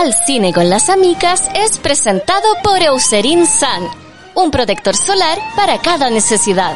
Al cine con las amigas es presentado por Eucerin Sun, un protector solar para cada necesidad.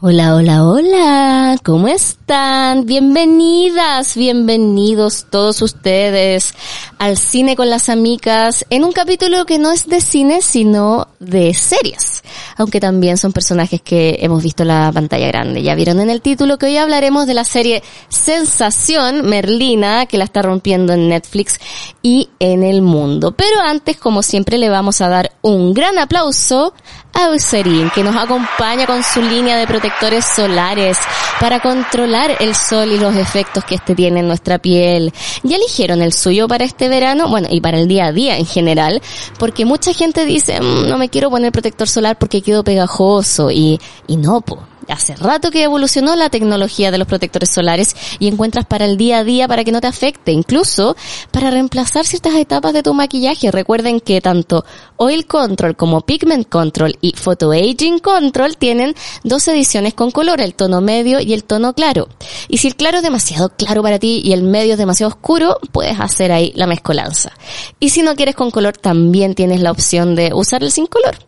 Hola, hola, hola, ¿cómo están? Bienvenidas, bienvenidos todos ustedes al cine con las amigas en un capítulo que no es de cine sino de series, aunque también son personajes que hemos visto en la pantalla grande. Ya vieron en el título que hoy hablaremos de la serie Sensación Merlina que la está rompiendo en Netflix y en el mundo. Pero antes, como siempre, le vamos a dar un gran aplauso a Eucerin que nos acompaña con su línea de protectores solares para controlar el sol y los efectos que este tiene en nuestra piel. ¿Ya eligieron el suyo para este verano? Bueno, y para el día a día en general, porque mucha gente dice, "Mm, no me quiero poner protector solar porque quedo pegajoso y, y no, po. Hace rato que evolucionó la tecnología de los protectores solares y encuentras para el día a día para que no te afecte, incluso para reemplazar ciertas etapas de tu maquillaje. Recuerden que tanto Oil Control como Pigment Control y Photo Aging Control tienen dos ediciones con color, el tono medio y el tono claro. Y si el claro es demasiado claro para ti y el medio es demasiado oscuro, puedes hacer ahí la mezcolanza. Y si no quieres con color, también tienes la opción de usar el sin color.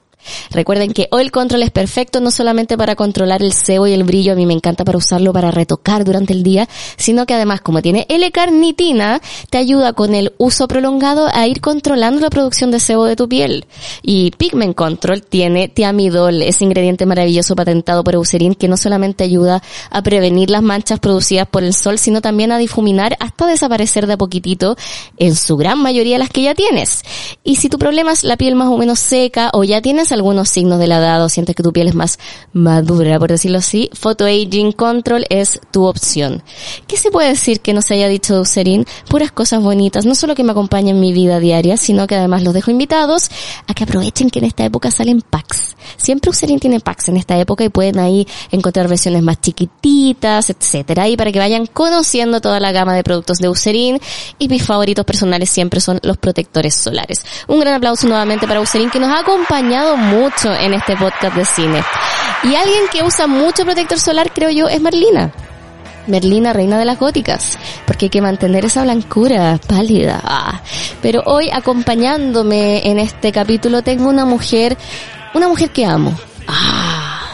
Recuerden que Oil Control es perfecto no solamente para controlar el sebo y el brillo, a mí me encanta para usarlo para retocar durante el día, sino que además como tiene L-carnitina, te ayuda con el uso prolongado a ir controlando la producción de sebo de tu piel. Y Pigment Control tiene tiamidol, ese ingrediente maravilloso patentado por Eucerin que no solamente ayuda a prevenir las manchas producidas por el sol, sino también a difuminar hasta desaparecer de a poquitito en su gran mayoría las que ya tienes. Y si tu problema es la piel más o menos seca o ya tienes algunos signos de la edad o sientes que tu piel es más madura, por decirlo así, Photo Aging Control es tu opción. ¿Qué se puede decir que no se haya dicho de Eucerin? Puras cosas bonitas, no solo que me acompañen en mi vida diaria, sino que además los dejo invitados a que aprovechen que en esta época salen packs. Siempre Eucerin tiene packs en esta época y pueden ahí encontrar versiones más chiquititas, etcétera, y para que vayan conociendo toda la gama de productos de Eucerin y mis favoritos personales siempre son los protectores solares. Un gran aplauso nuevamente para Eucerin que nos ha acompañado mucho en este podcast de cine. Y alguien que usa mucho protector solar, creo yo, es Merlina. Merlina, reina de las góticas, porque hay que mantener esa blancura pálida. Ah. Pero hoy acompañándome en este capítulo tengo una mujer, una mujer que amo. Ah.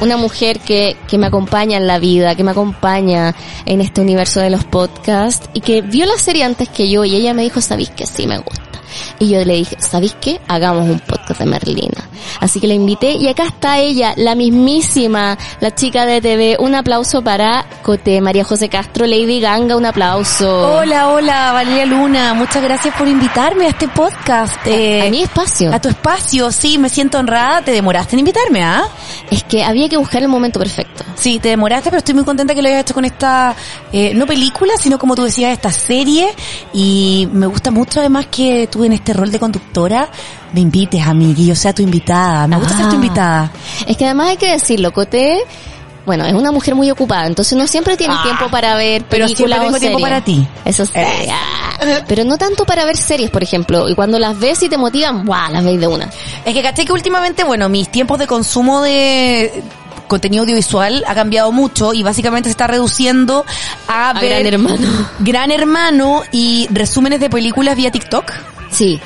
Una mujer que, que me acompaña en la vida, que me acompaña en este universo de los podcasts y que vio la serie antes que yo y ella me dijo, ¿sabéis que sí me gusta? Y yo le dije, ¿sabéis qué? Hagamos un podcast de Merlina. Así que la invité y acá está ella, la mismísima, la chica de TV. Un aplauso para Cote, María José Castro, Lady Ganga, un aplauso. Hola, hola, Valeria Luna. Muchas gracias por invitarme a este podcast. a, a mi espacio. A tu espacio, sí, me siento honrada. Te demoraste en invitarme, ¿ah? Es que había que buscar el momento perfecto. Sí, te demoraste, pero estoy muy contenta que lo hayas hecho con esta, eh, no película, sino como tú decías, esta serie. Y me gusta mucho además que tú en este rol de conductora me invites a mí, que yo sea tu invitada. Me gusta ser tu Ah. invitada. Es que además hay que decirlo, Cote, bueno, es una mujer muy ocupada, entonces no siempre tiene Ah, tiempo para ver pero películas siempre o tengo tiempo series. para ti. Eso sí. Eh. ah. Pero no tanto para ver series, por ejemplo. Y cuando las ves y te motivan, ¡guau! Las veis de una. Es que caché que últimamente, bueno, mis tiempos de consumo de contenido audiovisual ha cambiado mucho y básicamente se está reduciendo a, A ver Gran Hermano. Gran Hermano y resúmenes de películas vía TikTok. Sí.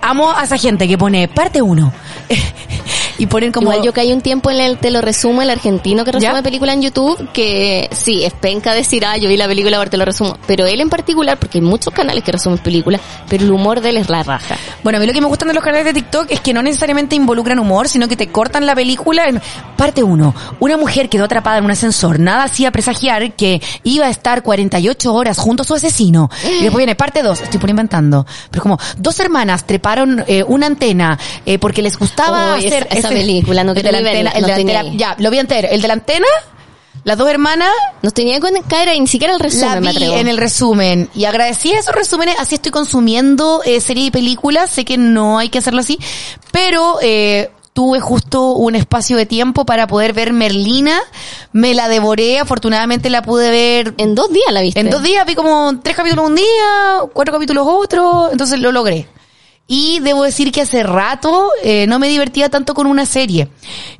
Amo a esa gente que pone parte 1. y ponen como... Igual yo caí un tiempo en el te lo resumo, el argentino que resume ¿Ya? película en YouTube, que sí, es penca decir, ah, yo vi la película, ahora te lo resumo. Pero él en particular, porque hay muchos canales que resumen películas, pero el humor de él es la raja. Bueno, a mí lo que me gustan de los canales de TikTok es que no necesariamente involucran humor, sino que te cortan la película. en- Parte uno, una mujer quedó atrapada en un ascensor. Nada hacía presagiar que iba a estar 48 horas junto a su asesino. Y después viene parte dos, estoy por inventando. Pero como, dos hermanas treparon eh, una antena eh, porque les gustaba Oh, hacer... esa película, no el de la antena, el no de la antena, ya, lo vi entero. El de la antena, las dos hermanas No tenía que caer ahí, ni siquiera el la resumen, me vi atrevo. en el resumen y agradecí esos resúmenes, así estoy consumiendo eh, series y películas, sé que no hay que hacerlo así, pero eh, tuve justo un espacio de tiempo para poder ver Merlina, me la devoré, afortunadamente la pude ver En dos días la viste. en dos días, vi como tres capítulos un día, cuatro capítulos otro, entonces lo logré. Y debo decir que hace rato eh, no me divertía tanto con una serie.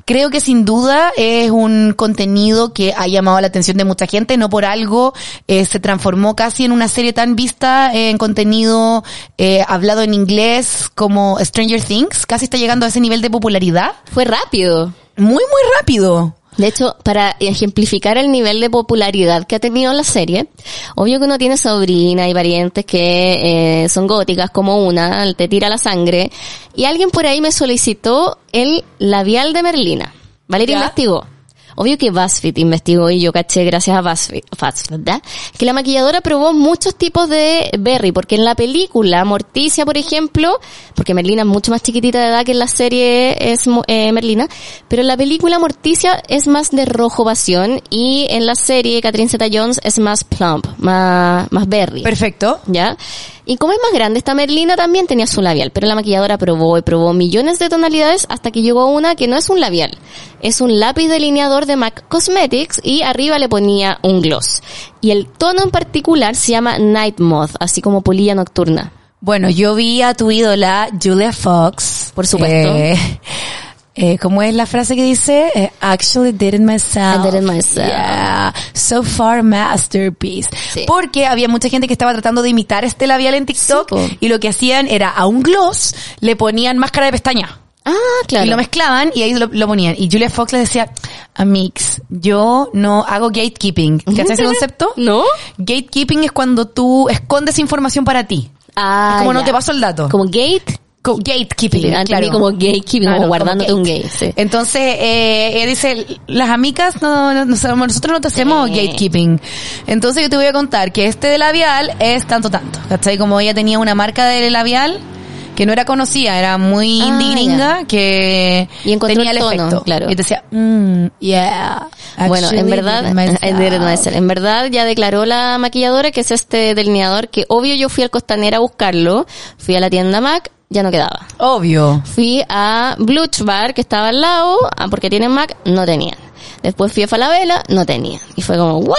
Creo que sin duda es un contenido que ha llamado la atención de mucha gente. No por algo eh, se transformó casi en una serie tan vista en contenido eh, hablado en inglés como Stranger Things. Casi está llegando a ese nivel de popularidad. Fue rápido. Muy, muy rápido. De hecho, para ejemplificar el nivel de popularidad que ha tenido la serie, obvio que uno tiene sobrina y parientes que eh, son góticas como una, te tira la sangre, y alguien por ahí me solicitó el labial de Merlina. Valeria ¿Ya? investigó. Obvio que BuzzFeed investigó y yo caché gracias a BuzzFeed, ¿verdad? que la maquilladora probó muchos tipos de berry, porque en la película Morticia, por ejemplo, porque Merlina es mucho más chiquitita de edad que en la serie es eh, Merlina, pero en la película Morticia es más de rojo pasión y en la serie Catherine Zeta-Jones es más plump, más, más berry. Perfecto. ¿Ya? Y como es más grande, esta Merlina también tenía su labial, pero la maquilladora probó y probó millones de tonalidades hasta que llegó una que no es un labial, es un lápiz delineador de MAC Cosmetics y arriba le ponía un gloss. Y el tono en particular se llama Night Moth, así como polilla nocturna. Bueno, yo vi a tu ídola, Julia Fox. Por supuesto. Eh, eh, ¿Cómo es la frase que dice? Eh, actually did it myself. I did it myself. Yeah. So far masterpiece. Sí. Porque había mucha gente que estaba tratando de imitar este labial en TikTok Sí, y lo que hacían era a un gloss le ponían máscara de pestaña. Ah, claro. Y lo mezclaban y ahí lo, lo ponían. Y Julia Fox le decía, Amix, yo no hago gatekeeping. ¿Cachai ese concepto? ¿No? Gatekeeping es cuando tú escondes información para ti. Ah, Es como no te paso el dato. Como gate. Co- gatekeeping, Ah, claro. como gatekeeping, Claro, como guardándote como un gate. sí. Entonces, eh, ella dice, las amigas, no, no, nosotros no te hacemos Sí. gatekeeping. Entonces yo te voy a contar que este de labial es tanto tanto. ¿Cachai? Como ella tenía una marca de labial que no era conocida, era muy Ah, gringa, que Y tenía el, tono, efecto. claro. Y te decía, mm, yeah. Bueno, en verdad, did it myself". I did it myself. en verdad ya declaró la maquilladora que es este delineador que obvio yo fui al Costanera a buscarlo, fui a la tienda Mac, ya no quedaba. Obvio. Fui a Bluch Bar que estaba al lado, ah, porque tienen Mac, no tenían. Después fui a Falabella, no tenían. Y fue como, ¿what?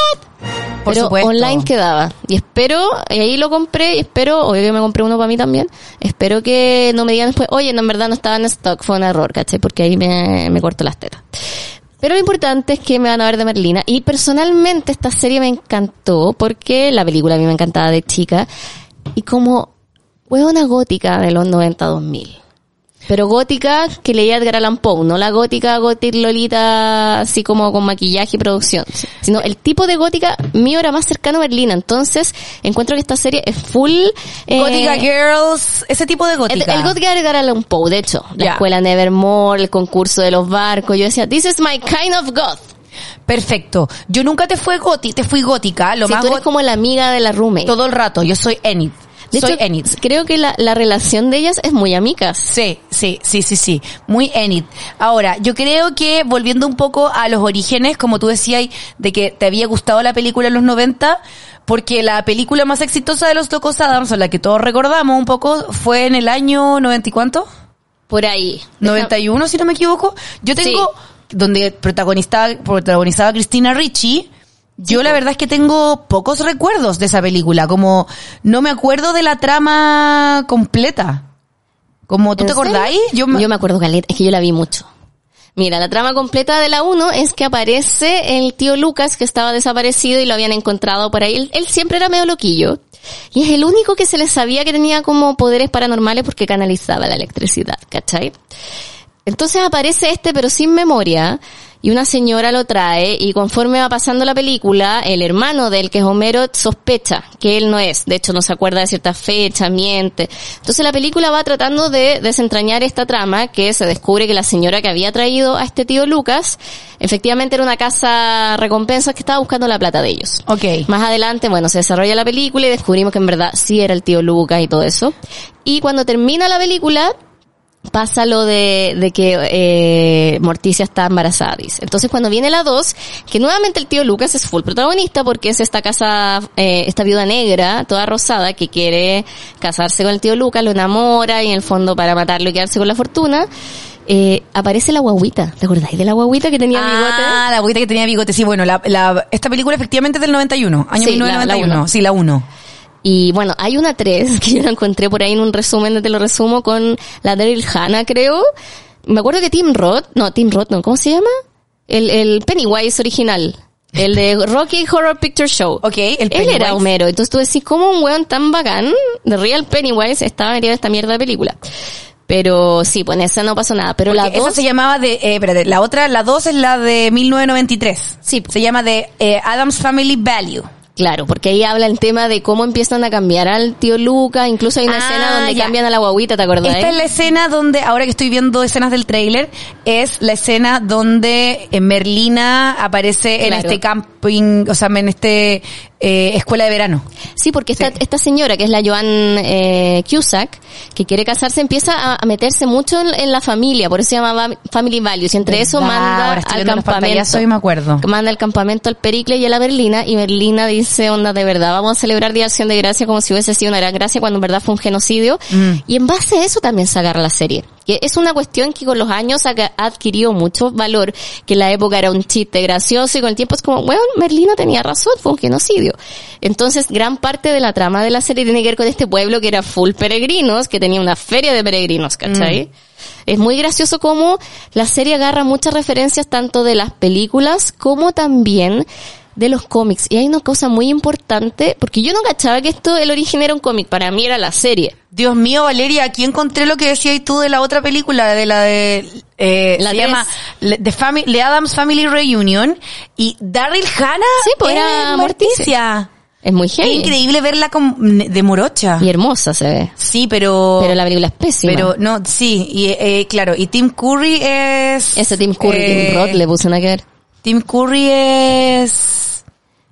Por Pero supuesto. online quedaba. Y espero, y ahí lo compré, y espero, obvio que me compré uno para mí también, espero que no me digan después, oye, no, en verdad no estaba en stock, fue un error, ¿cachai? Porque ahí me, me corto las tetas. Pero lo importante es que me van a ver de Merlina. Y personalmente esta serie me encantó porque la película a mí me encantaba de chica. Y como fue una gótica de los 90-2000. Pero gótica que leía Edgar Allan Poe, no la gótica gótica Lolita así como con maquillaje y producción, sino el tipo de gótica mío era más cercano a Merlina. Entonces encuentro que esta serie es full... eh, Gótica Girls, ese tipo de el, gótica. el gótica era Edgar Allan Poe, de hecho. La escuela Nevermore, el concurso de los barcos. Yo decía, this is my kind of goth. Perfecto. Yo nunca te fui gótica, te fui gótica, lo Si más tú eres como la amiga de la roommate. todo el rato. Yo soy Enid. De soy hecho, Enid. creo que la, la relación de ellas es muy amigas. Sí, sí, sí, sí, sí. Muy Enid. Ahora, yo creo que volviendo un poco a los orígenes, como tú decías, de que te había gustado la película en los 90, porque la película más exitosa de los Locos Adams, o la que todos recordamos un poco, fue en el año 90 y cuánto? Por ahí. 91, si no me equivoco. Yo tengo, donde protagonizaba, protagonizaba Cristina Ricci. Yo la verdad es que tengo pocos recuerdos de esa película, como no me acuerdo de la trama completa. Como, ¿tú ¿En te acordáis? Yo me acuerdo, Caleta, es que yo la vi mucho. Mira, la trama completa de la 1 es que aparece el tío Lucas que estaba desaparecido y lo habían encontrado por ahí. Él, él siempre era medio loquillo. Y es el único que se le sabía que tenía como poderes paranormales porque canalizaba la electricidad, ¿cachai? Entonces aparece este pero sin memoria y una señora lo trae y conforme va pasando la película, el hermano del que es Homero sospecha que él no es. De hecho no se acuerda de ciertas fechas, miente. Entonces la película va tratando de desentrañar esta trama que se descubre que la señora que había traído a este tío Lucas efectivamente era una casa recompensas que estaba buscando la plata de ellos. Ok. Más adelante, bueno, se desarrolla la película y descubrimos que en verdad sí era el tío Lucas y todo eso. Y cuando termina la película, pasa lo de, de que eh, Morticia está embarazada, dice. Entonces cuando viene la 2, que nuevamente el tío Lucas es full protagonista porque es esta casa, eh, esta viuda negra, toda rosada, que quiere casarse con el tío Lucas, lo enamora y en el fondo para matarlo y quedarse con la fortuna. Eh, aparece la guaguita. ¿Te acordáis de la guaguita que tenía bigote? Ah, la guaguita que tenía bigote. Sí, bueno, la, la, esta película efectivamente es del 91, año Sí, la- la 1991. uno. sí, la 1. Y bueno, hay una 3 que yo la encontré por ahí en un resumen, te lo resumo, con la Daryl Hannah, creo. Me acuerdo que Tim Roth, no, Tim Roth, no, ¿cómo se llama? El, el Pennywise original. El de Rocky Horror Picture Show. Ok, el Él Pennywise. era Homero. Entonces tú decís, ¿cómo un weón tan bacán de Real Pennywise estaba metido en esta mierda de película? Pero sí, pues en esa no pasó nada. Pero la Porque esa dos, se llamaba de, eh, espérate, la otra, la 2 es la de 1993. Sí. Se llama de eh, Adam's Family Value. Claro, porque ahí habla el tema de cómo empiezan a cambiar al tío Luca. Incluso hay una Ah, escena donde ya. cambian a la guaguita, ¿te acordás? Esta es la escena donde, ahora que estoy viendo escenas del tráiler, es la escena donde eh, Merlina aparece en este camping, o sea, en este eh, escuela de verano. Sí, porque esta, Sí. esta señora, que es la Joan eh, Cusack, que quiere casarse, empieza a, a meterse mucho en, en la familia, por eso se llama Family Values, y entre eso manda al campamento. y me acuerdo. Manda al campamento al Pericle y a la Berlina, y Berlina dice, onda, de verdad, vamos a celebrar Día de Acción de Gracia como si hubiese sido una gran gracia, cuando en verdad fue un genocidio. Mm. Y en base a eso también se agarra la serie. Que es una cuestión que con los años ha adquirido mucho valor, que en la época era un chiste gracioso y con el tiempo es como, bueno, Merlina tenía razón, fue un genocidio. Entonces, gran parte de la trama de la serie tiene que ver con este pueblo que era full peregrinos, que tenía una feria de peregrinos, ¿cachai? Es muy gracioso cómo la serie agarra muchas referencias tanto de las películas como también de los cómics. Y hay una cosa muy importante, porque yo no cachaba que esto, el origen era un cómic, para mí era la serie. Dios mío, Valeria, aquí encontré lo que decías tú de la otra película, de la de, eh, La se llama The, Family, The Adams Family Reunion, y Daryl Hannah Sí, pues es era Morticia. Es muy Es heavy. increíble verla con, de morocha. Y hermosa se ve. Sí, pero... Pero la película es pésima. Pero no, sí, y eh, claro, y Tim Curry es... Ese Tim Curry, eh, Tim Roth le puse una que ver. Tim Curry es...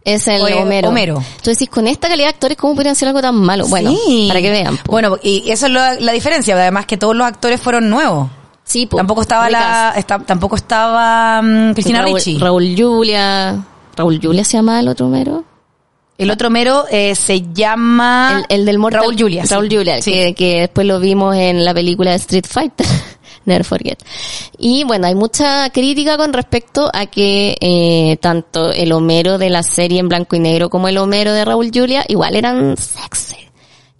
Es el Oye, Homero. Homero. Decís, con esta calidad de actores, ¿cómo podrían hacer algo tan malo? Bueno, Sí. para que vean. po. Bueno, y eso es la diferencia, además que todos los actores fueron nuevos. sí, po. Tampoco estaba la, tampoco estaba mm, Cristina Raúl, Ricci. Raúl Julia. Raúl Julia se llama el otro Homero. El otro mero eh, se llama El, el del Mortal Raúl Julia. sí. Raúl Julia, Sí. que, que después lo vimos en la película de Street Fighter. Never forget. Y bueno, hay mucha crítica con respecto a que eh, tanto el Homero de la serie en blanco y negro como el Homero de Raúl Julia igual eran sexy.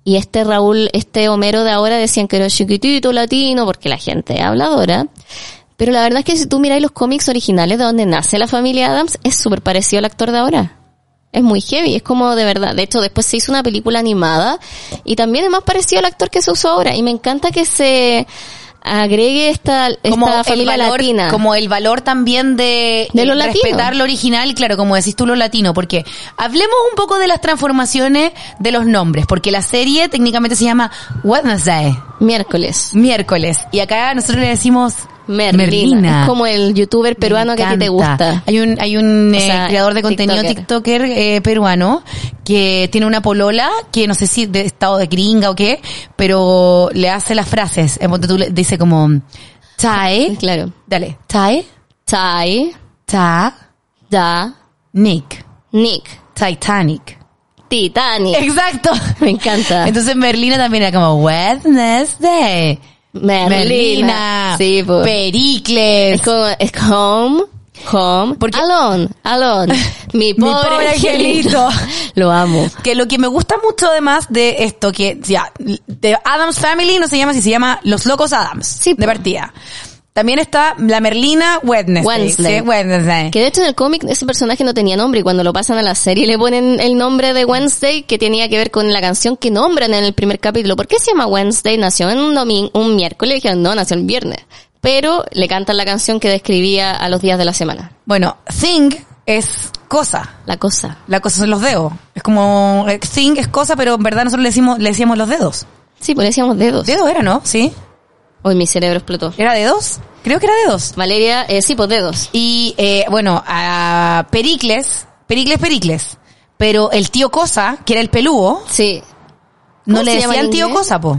Y este Raúl, este Homero de ahora decían que era chiquitito, latino, porque la gente es habladora. Pero la verdad es que si tú miráis los cómics originales de donde nace la familia Adams, es súper parecido al actor de ahora. Es muy heavy, es como de verdad. De hecho, después se hizo una película animada y también es más parecido al actor que se usó ahora. Y me encanta que se agregue esta, como esta el familia valor, latina. como el valor también de, De lo eh, latino. respetar lo original claro, como decís tú lo latino, porque hablemos un poco de las transformaciones de los nombres, porque la serie técnicamente se llama Wednesday, Miércoles. miércoles, y acá nosotros le decimos Merlina. Merlina. Es como el youtuber peruano que a ti te gusta. Hay un, hay un O eh, creador de contenido tiktoker. TikToker eh, peruano que tiene una polola que no sé si de estado de gringa o qué, pero le hace las frases. En tú le dice como, Tae, Claro. dale, Tae, Tai, Ta, Da, Nick, Nick, Titanic. Titanic. Exacto. Me encanta. Entonces Merlina también era como Wednesday. Merlina. Merlina. Sí, pues. Pericles. Es como, es home, home, Porque- alone, alone. Mi pobre, pobre angelito. Lo amo. Que lo que me gusta mucho además de esto, que ya, de Adams Family no se llama así, se llama Los Locos Adams. Sí, de po. También está la Merlina Wednesday. Wednesday. Sí, Wednesday. Que de hecho en el cómic ese personaje no tenía nombre y cuando lo pasan a la serie le ponen el nombre de Wednesday que tenía que ver con la canción que nombran en el primer capítulo. ¿Por qué se llama Wednesday? Nació en un domingo, un miércoles y dijeron, no, nació el viernes. pero le cantan la canción que describía a los días de la semana. Bueno, thing es cosa. La cosa. La cosa son los dedos. Es como, eh, thing es cosa, pero en verdad nosotros le decimos, le decíamos los dedos. Sí, pues le decíamos dedos. Dedos era, ¿no? Sí. Hoy mi cerebro explotó. ¿Era dedos? Creo que era dedos. Valeria, eh, sí, pues dedos. Y, eh, bueno, a Pericles, Pericles, Pericles. Pero el tío Cosa, que era el pelúo, Sí. no ¿Cómo le se llama decían en tío inglés? Cosa, po.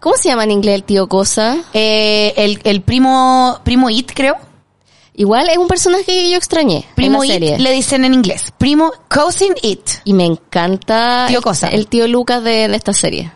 ¿Cómo se llama en inglés el tío Cosa? Eh, el, el primo, primo It, creo. Igual es un personaje que yo extrañé Primo en la serie. It le dicen en inglés. Primo, cousin It. Y me encanta Tío el- Cosa. el tío Lucas de, de esta serie.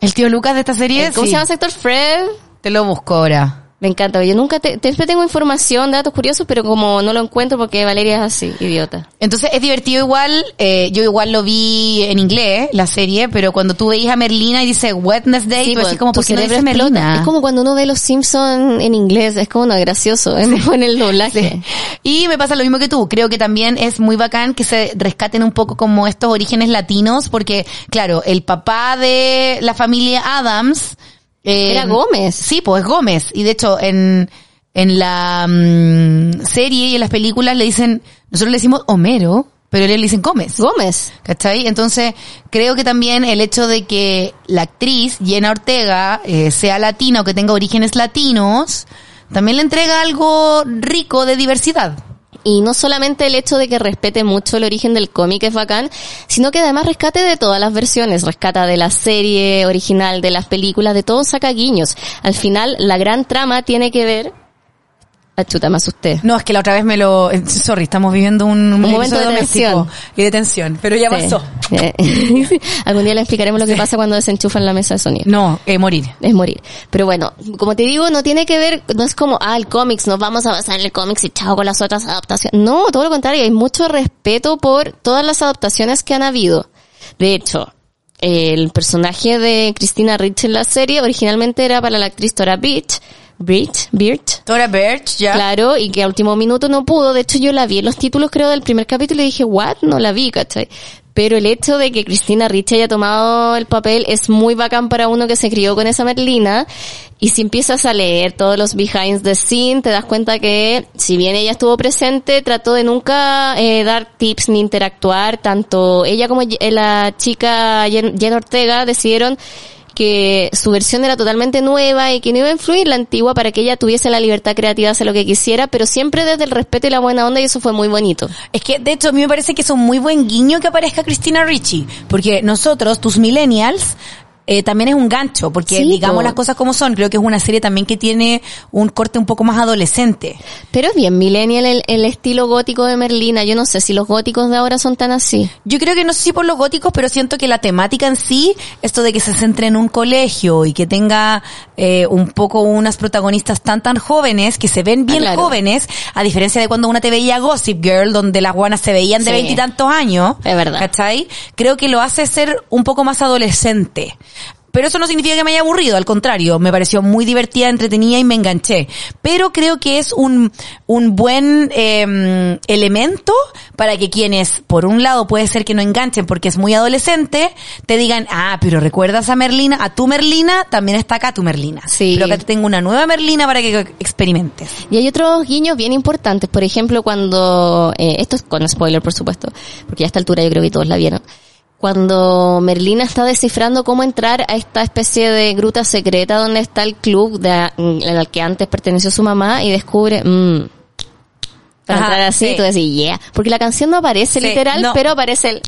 El tío Lucas de esta serie. Eh, ¿Cómo sí. se llama ese actor? Fred. Te lo busco ahora. Me encanta. Yo nunca te, siempre tengo información, datos curiosos, pero como no lo encuentro porque Valeria es así, idiota. Entonces es divertido igual, eh, yo igual lo vi en inglés, la serie, pero cuando tú veis a Merlina y dice Wednesday, Sí, tú pues, como, ¿por qué no dice. Merlina? Es como cuando uno ve Los Simpsons en inglés, es como no, gracioso, es mejor en el doblaje. Y me pasa lo mismo que tú. Creo que también es muy bacán que se rescaten un poco como estos orígenes latinos, porque, claro, el papá de la familia Adams... eh, Era Gómez. Sí, pues es Gómez. Y de hecho, en, en la mm, serie y en las películas le dicen, nosotros le decimos Homero, pero ellos le dicen Gómez. Gómez. ¿Cachai? Entonces, creo que también el hecho de que la actriz, Jenna Ortega, eh, sea latina o que tenga orígenes latinos, también le entrega algo rico de diversidad. Y no solamente el hecho de que respete mucho el origen del cómic es bacán, sino que además rescate de todas las versiones, rescata de la serie original, de las películas, de todo saca guiños. Al final, la gran trama tiene que ver... Ah, chuta, me asusté. No, es que la otra vez me lo... eh, Sorry, estamos viviendo un, un momento de tensión. Y de tensión, pero ya Sí. pasó. Eh, Algún día le explicaremos lo que pasa cuando desenchufan la mesa de sonido. No, eh, morir. es morir. Pero bueno, como te digo, no tiene que ver, no es como, ah, el cómics, nos vamos a basar en el cómics y chao con las otras adaptaciones. No, todo lo contrario, hay mucho respeto por todas las adaptaciones que han habido. De hecho, el personaje de Christina Rich en la serie originalmente era para la actriz Tora Birch, Birch, Birch, Tora Birch, ya. Claro, y que a último minuto no pudo. De hecho, yo la vi en los títulos, creo, del primer capítulo y dije, what? No la vi, ¿cachai? Pero el hecho de que Cristina Ricci haya tomado el papel es muy bacán para uno que se crió con esa Merlina. Y si empiezas a leer todos los behind the scene, te das cuenta que, si bien ella estuvo presente, trató de nunca eh, dar tips ni interactuar. Tanto ella como eh, la chica Jen, Jen Ortega decidieron que su versión era totalmente nueva y que no iba a influir la antigua para que ella tuviese la libertad creativa de hacer lo que quisiera, pero siempre desde el respeto y la buena onda y eso fue muy bonito. Es que, de hecho, a mí me parece que es un muy buen guiño que aparezca Cristina Ricci. Porque nosotros, tus millennials, eh, también es un gancho. Porque Sí, digamos las cosas como son. Creo que es una serie también que tiene un corte un poco más adolescente. Pero es bien millennial el, el estilo gótico de Merlina. Yo no sé si los góticos de ahora son tan así. Yo creo que no sé si por los góticos, pero siento que la temática en sí, esto de que se centre en un colegio y que tenga eh, un poco unas protagonistas tan tan jóvenes, que se ven bien Ah, claro. jóvenes, a diferencia de cuando una te veía Gossip Girl, donde las guanas se veían de Sí. veintitantos años. Es verdad. ¿Cachai? Creo que lo hace ser un poco más adolescente. Pero eso no significa que me haya aburrido, al contrario, me pareció muy divertida, entretenida y me enganché. Pero creo que es un, un buen eh, elemento para que quienes, por un lado, puede ser que no enganchen porque es muy adolescente, te digan, ah, pero recuerdas a Merlina, a tu Merlina, también está acá tu Merlina. Sí. Pero acá te tengo una nueva Merlina para que experimentes. Y hay otros guiños bien importantes. Por ejemplo, cuando, eh, esto es con spoiler, por supuesto, porque a esta altura yo creo que todos la vieron. Cuando Merlina está descifrando cómo entrar a esta especie de gruta secreta donde está el club de, al que antes perteneció su mamá y descubre, mmm, para Ajá, entrar así, sí. tú decís, yeah. Porque la canción no aparece Sí, literal, no. pero aparece el...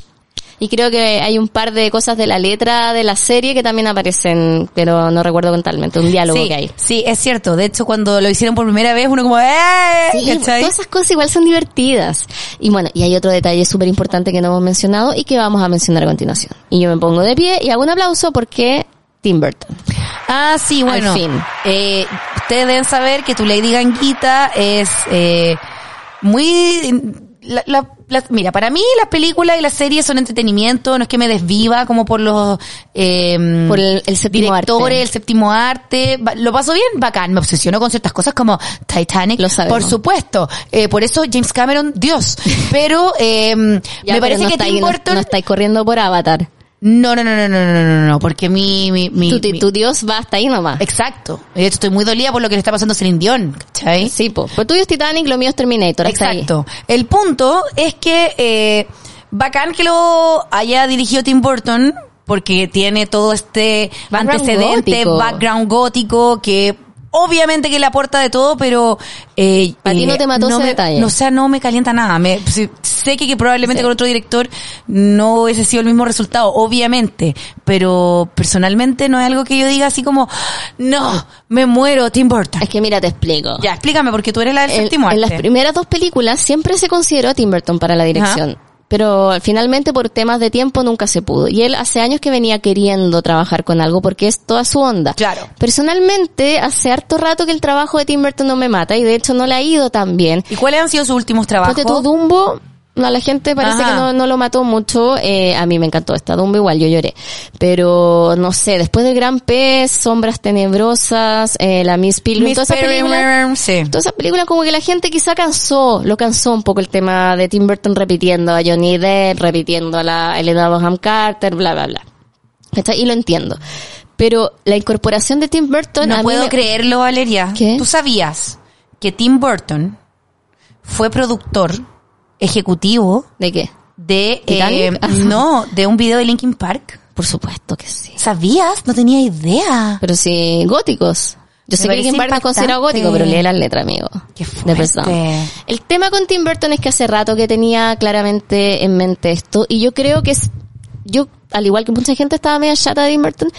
Y creo que hay un par de cosas de la letra de la serie que también aparecen, pero no recuerdo totalmente, un diálogo Sí, que hay. sí, es cierto. De hecho, cuando lo hicieron por primera vez, uno como, ¡eh! Sí, todas esas cosas igual son divertidas. Y bueno, y hay otro detalle súper importante que no hemos mencionado y que vamos a mencionar a continuación. Y yo me pongo de pie y hago un aplauso porque Tim Burton. Ah, sí, bueno. Al fin. Eh, ustedes deben saber que tu Lady Ganguita es eh, muy... La, la- la- mira, para mí las películas y las series son entretenimiento, no es que me desviva como por los eh, Por el- el séptimo directores, arte. el séptimo arte. Lo paso bien, bacán. Me obsesiono con ciertas cosas como Titanic, Lo por supuesto. Eh, por eso James Cameron, Dios. Pero eh, Ya, me pero parece no que estáis- Tim no- Burton... no estáis corriendo por Avatar. No, no, no, no, no, no, no, no, porque mi, mi, mi, tu, mi- tu Dios va hasta ahí nomás. Exacto. De hecho, estoy muy dolida por lo que le está pasando a Celine Dion, ¿cachai? Sí, pues. Pues tuyo es Titanic, lo mío es Terminator. ahí. Exacto. El punto es que eh, bacán que lo haya dirigido Tim Burton porque tiene todo este Background antecedente, gótico. background gótico que obviamente que le aporta de todo, pero eh, A ti no eh, te mató ese me, detalle. No, o sea, no me calienta nada. Me, sé que, que probablemente Sí. con otro director no hubiese sido el mismo resultado, obviamente, pero personalmente no es algo que yo diga así como, no, me muero, Tim Burton. Es que mira, te explico. Ya, explícame, porque tú eres la del en, séptimo en las primeras dos películas siempre se consideró a Tim Burton para la dirección. Pero finalmente por temas de tiempo nunca se pudo. Y él hace años que venía queriendo trabajar con algo porque es toda su onda. Claro. Personalmente, hace harto rato que el trabajo de Tim Burton no me mata y de hecho no le ha ido tan bien. ¿Y cuáles han sido sus últimos trabajos? Ponte tú, Dumbo, no, la gente parece Ajá. que no, no lo mató mucho. Eh, a mí me encantó esta Dumbo igual, yo lloré. Pero no sé, después del Gran Pez, Sombras Tenebrosas, eh, la Miss Pilgrim, Miss películas. Peregrine, sí. Todas esas películas como que la gente quizá cansó, lo cansó un poco el tema de Tim Burton repitiendo a Johnny Depp, repitiendo a la Elena Bonham Carter, bla, bla, bla. Y lo entiendo. Pero la incorporación de Tim Burton a No mí puedo me- creerlo, Valeria. ¿Qué? ¿Tú sabías que Tim Burton fue productor ejecutivo ¿De qué? de eh, no, de un video de Linkin Park? Por supuesto que sí. ¿Sabías? No tenía idea. Pero sí, góticos. Yo Me sé que Linkin Park no es considerado gótico, pero lee las letras, amigo. Qué fuerte. El tema con Tim Burton es que hace rato que tenía claramente en mente esto, y yo creo que es, yo, al igual que mucha gente estaba media chata de Tim Burton,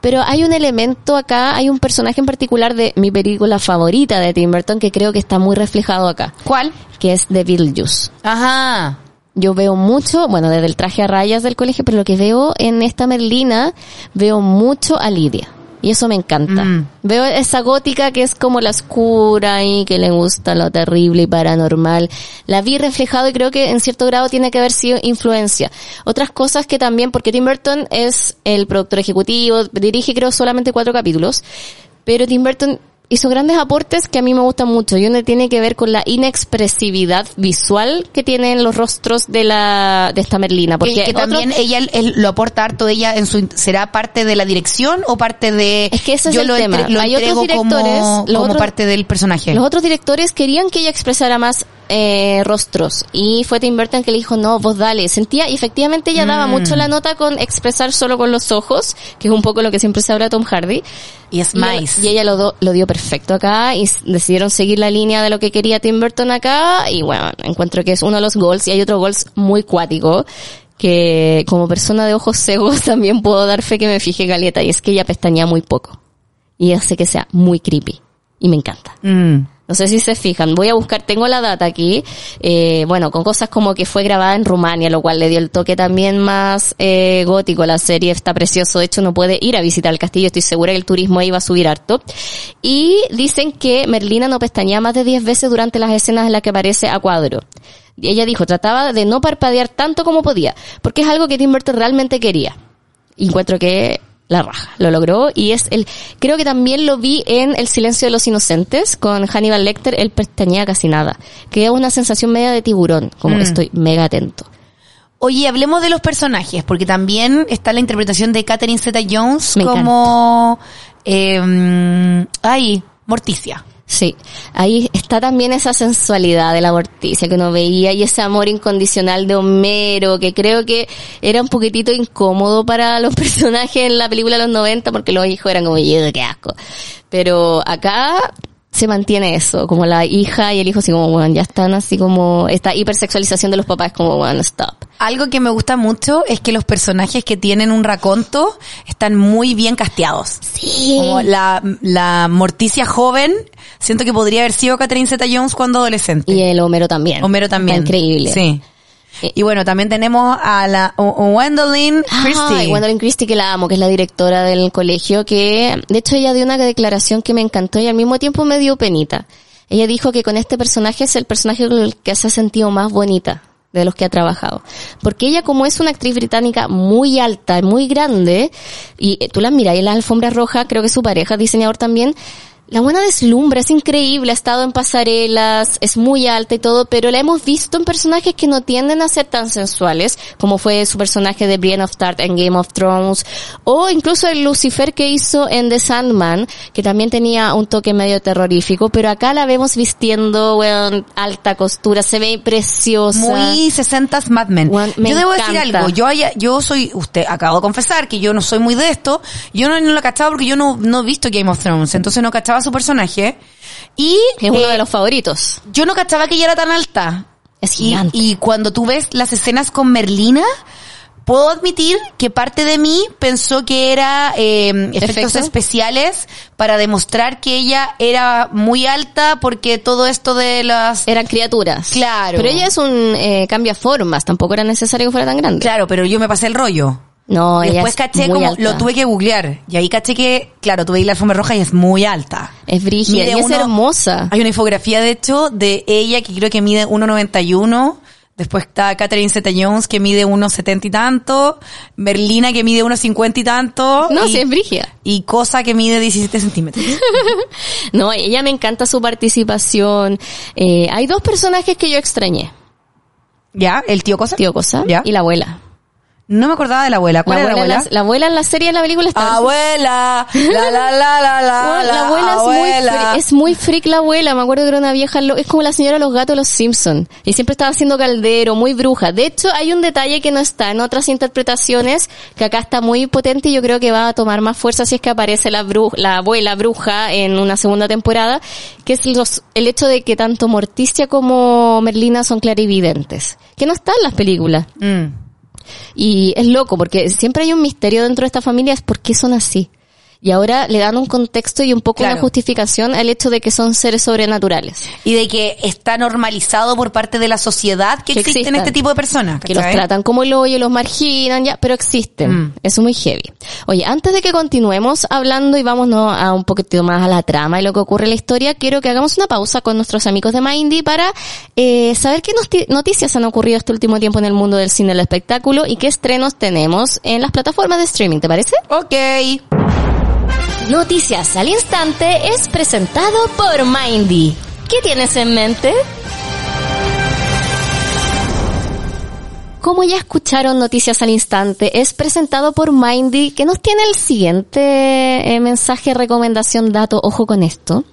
pero hay un elemento acá, hay un personaje en particular de mi película favorita de Tim Burton que creo que está muy reflejado acá, ¿Cuál? que es The Beetlejuice. Ajá. Yo veo mucho, bueno, desde el traje a rayas del colegio, pero lo que veo en esta Merlina, veo mucho a Lidia. Y eso me encanta. Mm. Veo esa gótica que es como la oscura y que le gusta lo terrible y paranormal. La vi reflejado y creo que en cierto grado tiene que haber sido influencia. Otras cosas que también, porque Tim Burton es el productor ejecutivo, dirige creo solamente cuatro capítulos, pero Tim Burton hizo grandes aportes que a mí me gustan mucho y uno tiene que ver con la inexpresividad visual que tienen los rostros de la de esta Merlina porque que, que otro- también ella él lo aporta harto de ella en su será parte de la dirección o parte de Es que ese es yo el lo, tema. entre- lo Hay otros directores, como, los como otros- parte del personaje Los otros directores querían que ella expresara más eh, rostros. Y fue Tim Burton que le dijo no vos dale sentía y efectivamente ella daba Mm. mucho la nota con expresar solo con los ojos que es un poco lo que siempre se habla de Tom Hardy. Y es más y ella lo, do- lo dio perfecto acá y decidieron seguir la línea de lo que quería Tim Burton acá. Y bueno encuentro que es uno de los goals y hay otro goals muy cuático que como persona de ojos ciegos también puedo dar fe que me fije Galeta y es que ella pestañea muy poco. Y hace que sea muy creepy. Y me encanta. Mm. No sé si se fijan. Voy a buscar, tengo la data aquí, eh, bueno, con cosas como que fue grabada en Rumania, lo cual le dio el toque también más eh, gótico. La serie está precioso, de hecho no puede ir a visitar el castillo, estoy segura que el turismo ahí a subir harto. Y dicen que Merlina no pestañea más de 10 veces durante las escenas en las que aparece a cuadro. Y ella dijo, trataba de no parpadear tanto como podía, porque es algo que Tim Burton realmente quería. Y encuentro que la raja, lo logró y es el, creo que también lo vi en El silencio de los inocentes con Hannibal Lecter, él pestañea casi nada, que es una sensación media de tiburón, como Mm. estoy mega atento. Oye, hablemos de los personajes, porque también está la interpretación de Catherine Zeta-Jones Me como... Eh, ay, Morticia. Sí, ahí está también esa sensualidad de la Morticia que uno veía y ese amor incondicional de Homero que creo que era un poquitito incómodo para los personajes en la película de los 90 porque los hijos eran como, "Ugh, qué asco. Pero acá se mantiene eso, como la hija y el hijo así como, bueno, ya están así como, esta hipersexualización de los papás como, bueno, stop. Algo que me gusta mucho es que los personajes que tienen un raconto están muy bien casteados. Sí. Como la, la Morticia joven, siento que podría haber sido Catherine Zeta-Jones cuando adolescente. Y el Homero también. Homero también. Está increíble. Sí. Y bueno, también tenemos a la Gwendolyn Christie. Gwendolyn Christie, que la amo, que es la directora del colegio, que de hecho ella dio una declaración que me encantó y al mismo tiempo me dio penita. Ella dijo que con este personaje es el personaje con el que se ha sentido más bonita de los que ha trabajado. Porque ella como es una actriz británica muy alta, muy grande, y eh, tú la miras y en la alfombra roja, creo que su pareja, diseñador también, La buena deslumbra, es increíble, ha estado en pasarelas, es muy alta y todo, pero la hemos visto en personajes que no tienden a ser tan sensuales, como fue su personaje de Brienne of Tart en Game of Thrones, o incluso el Lucifer que hizo en The Sandman, que también tenía un toque medio terrorífico, pero acá la vemos vistiendo, weón, alta costura, se ve preciosa. Muy 60 Mad Men. Yo debo decir encanta. algo, yo haya- yo soy, usted acabo de confesar que yo no soy muy de esto, yo no, no lo cachaba porque yo no, no he visto Game of Thrones, entonces no cachaba su personaje. Y Es uno eh, de los favoritos. yo no cachaba que ella era tan alta. Es Y, gigante. y cuando tú ves las escenas con Merlina, puedo admitir que parte de mí pensó que era eh, efectos ¿Efecto? especiales para demostrar que ella era muy alta porque todo esto de las... Eran criaturas. Claro. Pero ella es un eh, cambia formas, tampoco era necesario que fuera tan grande. Claro, pero yo me pasé el rollo. No, ella Después es caché muy como, alta. lo tuve que googlear. Y ahí caché que, claro, tuve la alfombra roja y es muy alta. Es brígida Mide y es uno- hermosa. Hay una infografía, de hecho, de ella que creo que mide 1,91. Después está Catherine Zeta-Jones que mide 1,70 y tanto. Berlina que mide 1,50 y tanto. No, y, sí es brígida. Y Cosa que mide 17 centímetros. No, ella me encanta su participación. Eh, hay dos personajes que yo extrañé. ¿Ya? ¿El tío Cosa? Tío Cosa ¿Ya? y la abuela. No me acordaba de la abuela. ¿Cuál la, era la abuela abuela? en la, la abuela en la serie en la película está... Abuela, la la la la la, la, la abuela es muy, abuela. fri- es muy freak la abuela, me acuerdo que era una vieja, es como la señora de los gatos de los Simpson y siempre estaba haciendo caldero, muy bruja. De hecho, hay un detalle que no está en otras interpretaciones, que acá está muy potente y yo creo que va a tomar más fuerza si es que aparece la bru- la abuela bruja en una segunda temporada, que es los, el hecho de que tanto Morticia como Merlina son clarividentes, que no está en las películas. Mm. Y es loco porque siempre hay un misterio dentro de esta familia, es por qué son así. Y ahora le dan un contexto y un poco Claro. una justificación al hecho de que son seres sobrenaturales. Y de que está normalizado por parte de la sociedad que, Que existen existan. este tipo de personas. Que los ¿cachai? tratan como el hoyo, los marginan, ya, pero existen. Mm. Eso es muy heavy. Oye, antes de que continuemos hablando y vámonos a un poquito más a la trama y lo que ocurre en la historia, quiero que hagamos una pausa con nuestros amigos de Mindy para eh, saber qué noticias han ocurrido este último tiempo en el mundo del cine y el espectáculo y qué estrenos tenemos en las plataformas de streaming, ¿te parece? Ok. Noticias al instante es presentado por Mindy. ¿Qué tienes en mente? Como ya escucharon Noticias al Instante, es presentado por Mindy, que nos tiene el siguiente eh, mensaje, recomendación, dato, ojo con esto.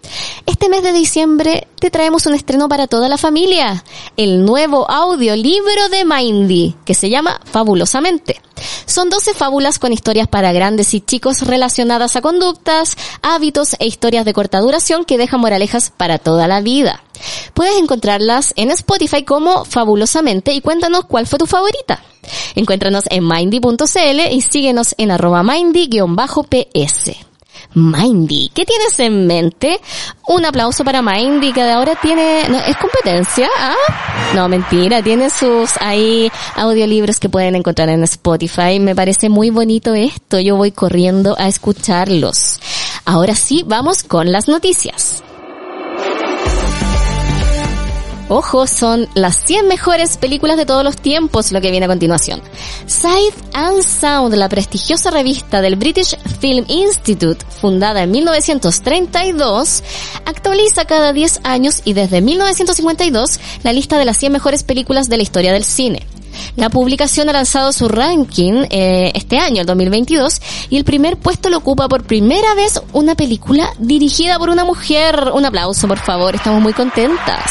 Este mes de diciembre te traemos un estreno para toda la familia, el nuevo audiolibro de Mindy, que se llama Fabulosamente. Son 12 fábulas con historias para grandes y chicos relacionadas a conductas, hábitos e historias de corta duración que dejan moralejas para toda la vida. Puedes encontrarlas en Spotify como Fabulosamente y cuéntanos cuál fue tu favorita. Encuéntranos en mindy.cl y síguenos en arroba mindy-ps. Mindy, ¿qué tienes en mente? Un aplauso para Mindy que de ahora tiene, no, ¿es competencia? ¿Ah? No, mentira, tiene sus ahí audiolibros que pueden encontrar en Spotify. Me parece muy bonito esto, yo voy corriendo a escucharlos. Ahora sí, vamos con las noticias. Ojo, son las 100 mejores películas de todos los tiempos lo que viene a continuación. Sight and Sound, la prestigiosa revista del British Film Institute, fundada en 1932, actualiza cada 10 años y desde 1952 la lista de las 100 mejores películas de la historia del cine. La publicación ha lanzado su ranking eh, este año, el 2022, y el primer puesto lo ocupa por primera vez una película dirigida por una mujer. Un aplauso, por favor, estamos muy contentas.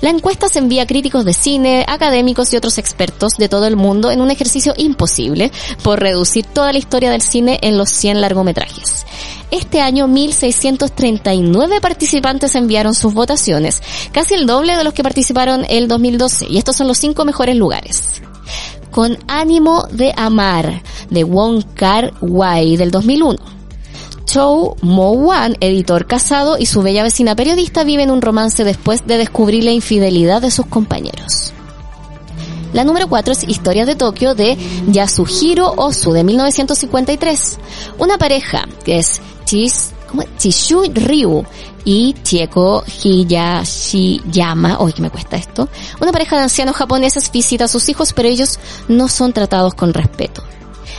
La encuesta se envía a críticos de cine, académicos y otros expertos de todo el mundo en un ejercicio imposible por reducir toda la historia del cine en los 100 largometrajes. Este año 1.639 participantes enviaron sus votaciones, casi el doble de los que participaron el 2012, y estos son los cinco mejores lugares. Con ánimo de amar, de Wong Kar Wai del 2001. Chow Mo Wan, editor casado, y su bella vecina periodista viven un romance después de descubrir la infidelidad de sus compañeros. La número 4 es Historias de Tokio de Yasuhiro Ozu de 1953. Una pareja que es Chis. Chishu Ryu y Chieko Hiyashiyama, hoy que me cuesta esto. Una pareja de ancianos japoneses visita a sus hijos, pero ellos no son tratados con respeto.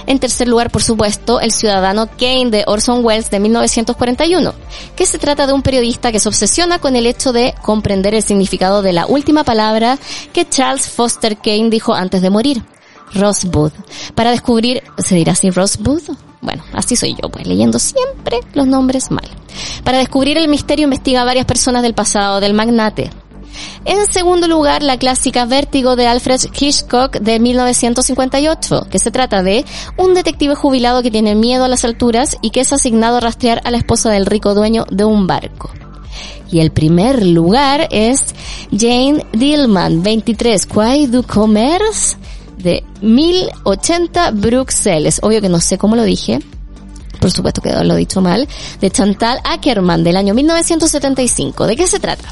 En tercer lugar, por supuesto, El Ciudadano Kane de Orson Welles de 1941, que se trata de un periodista que se obsesiona con el hecho de comprender el significado de la última palabra que Charles Foster Kane dijo antes de morir. Rosebud. Para descubrir, ¿se dirá así Rosebud? Bueno, así soy yo, pues leyendo siempre los nombres mal. Para descubrir el misterio investiga a varias personas del pasado del magnate. En segundo lugar, la clásica Vértigo de Alfred Hitchcock de 1958, que se trata de un detective jubilado que tiene miedo a las alturas y que es asignado a rastrear a la esposa del rico dueño de un barco. Y el primer lugar es Jane Dillman, 23, Quai du Commerce, de 1080 Bruxelles. Obvio que no sé cómo lo dije. Por supuesto que lo he dicho mal. De Chantal Ackerman del año 1975. ¿De qué se trata?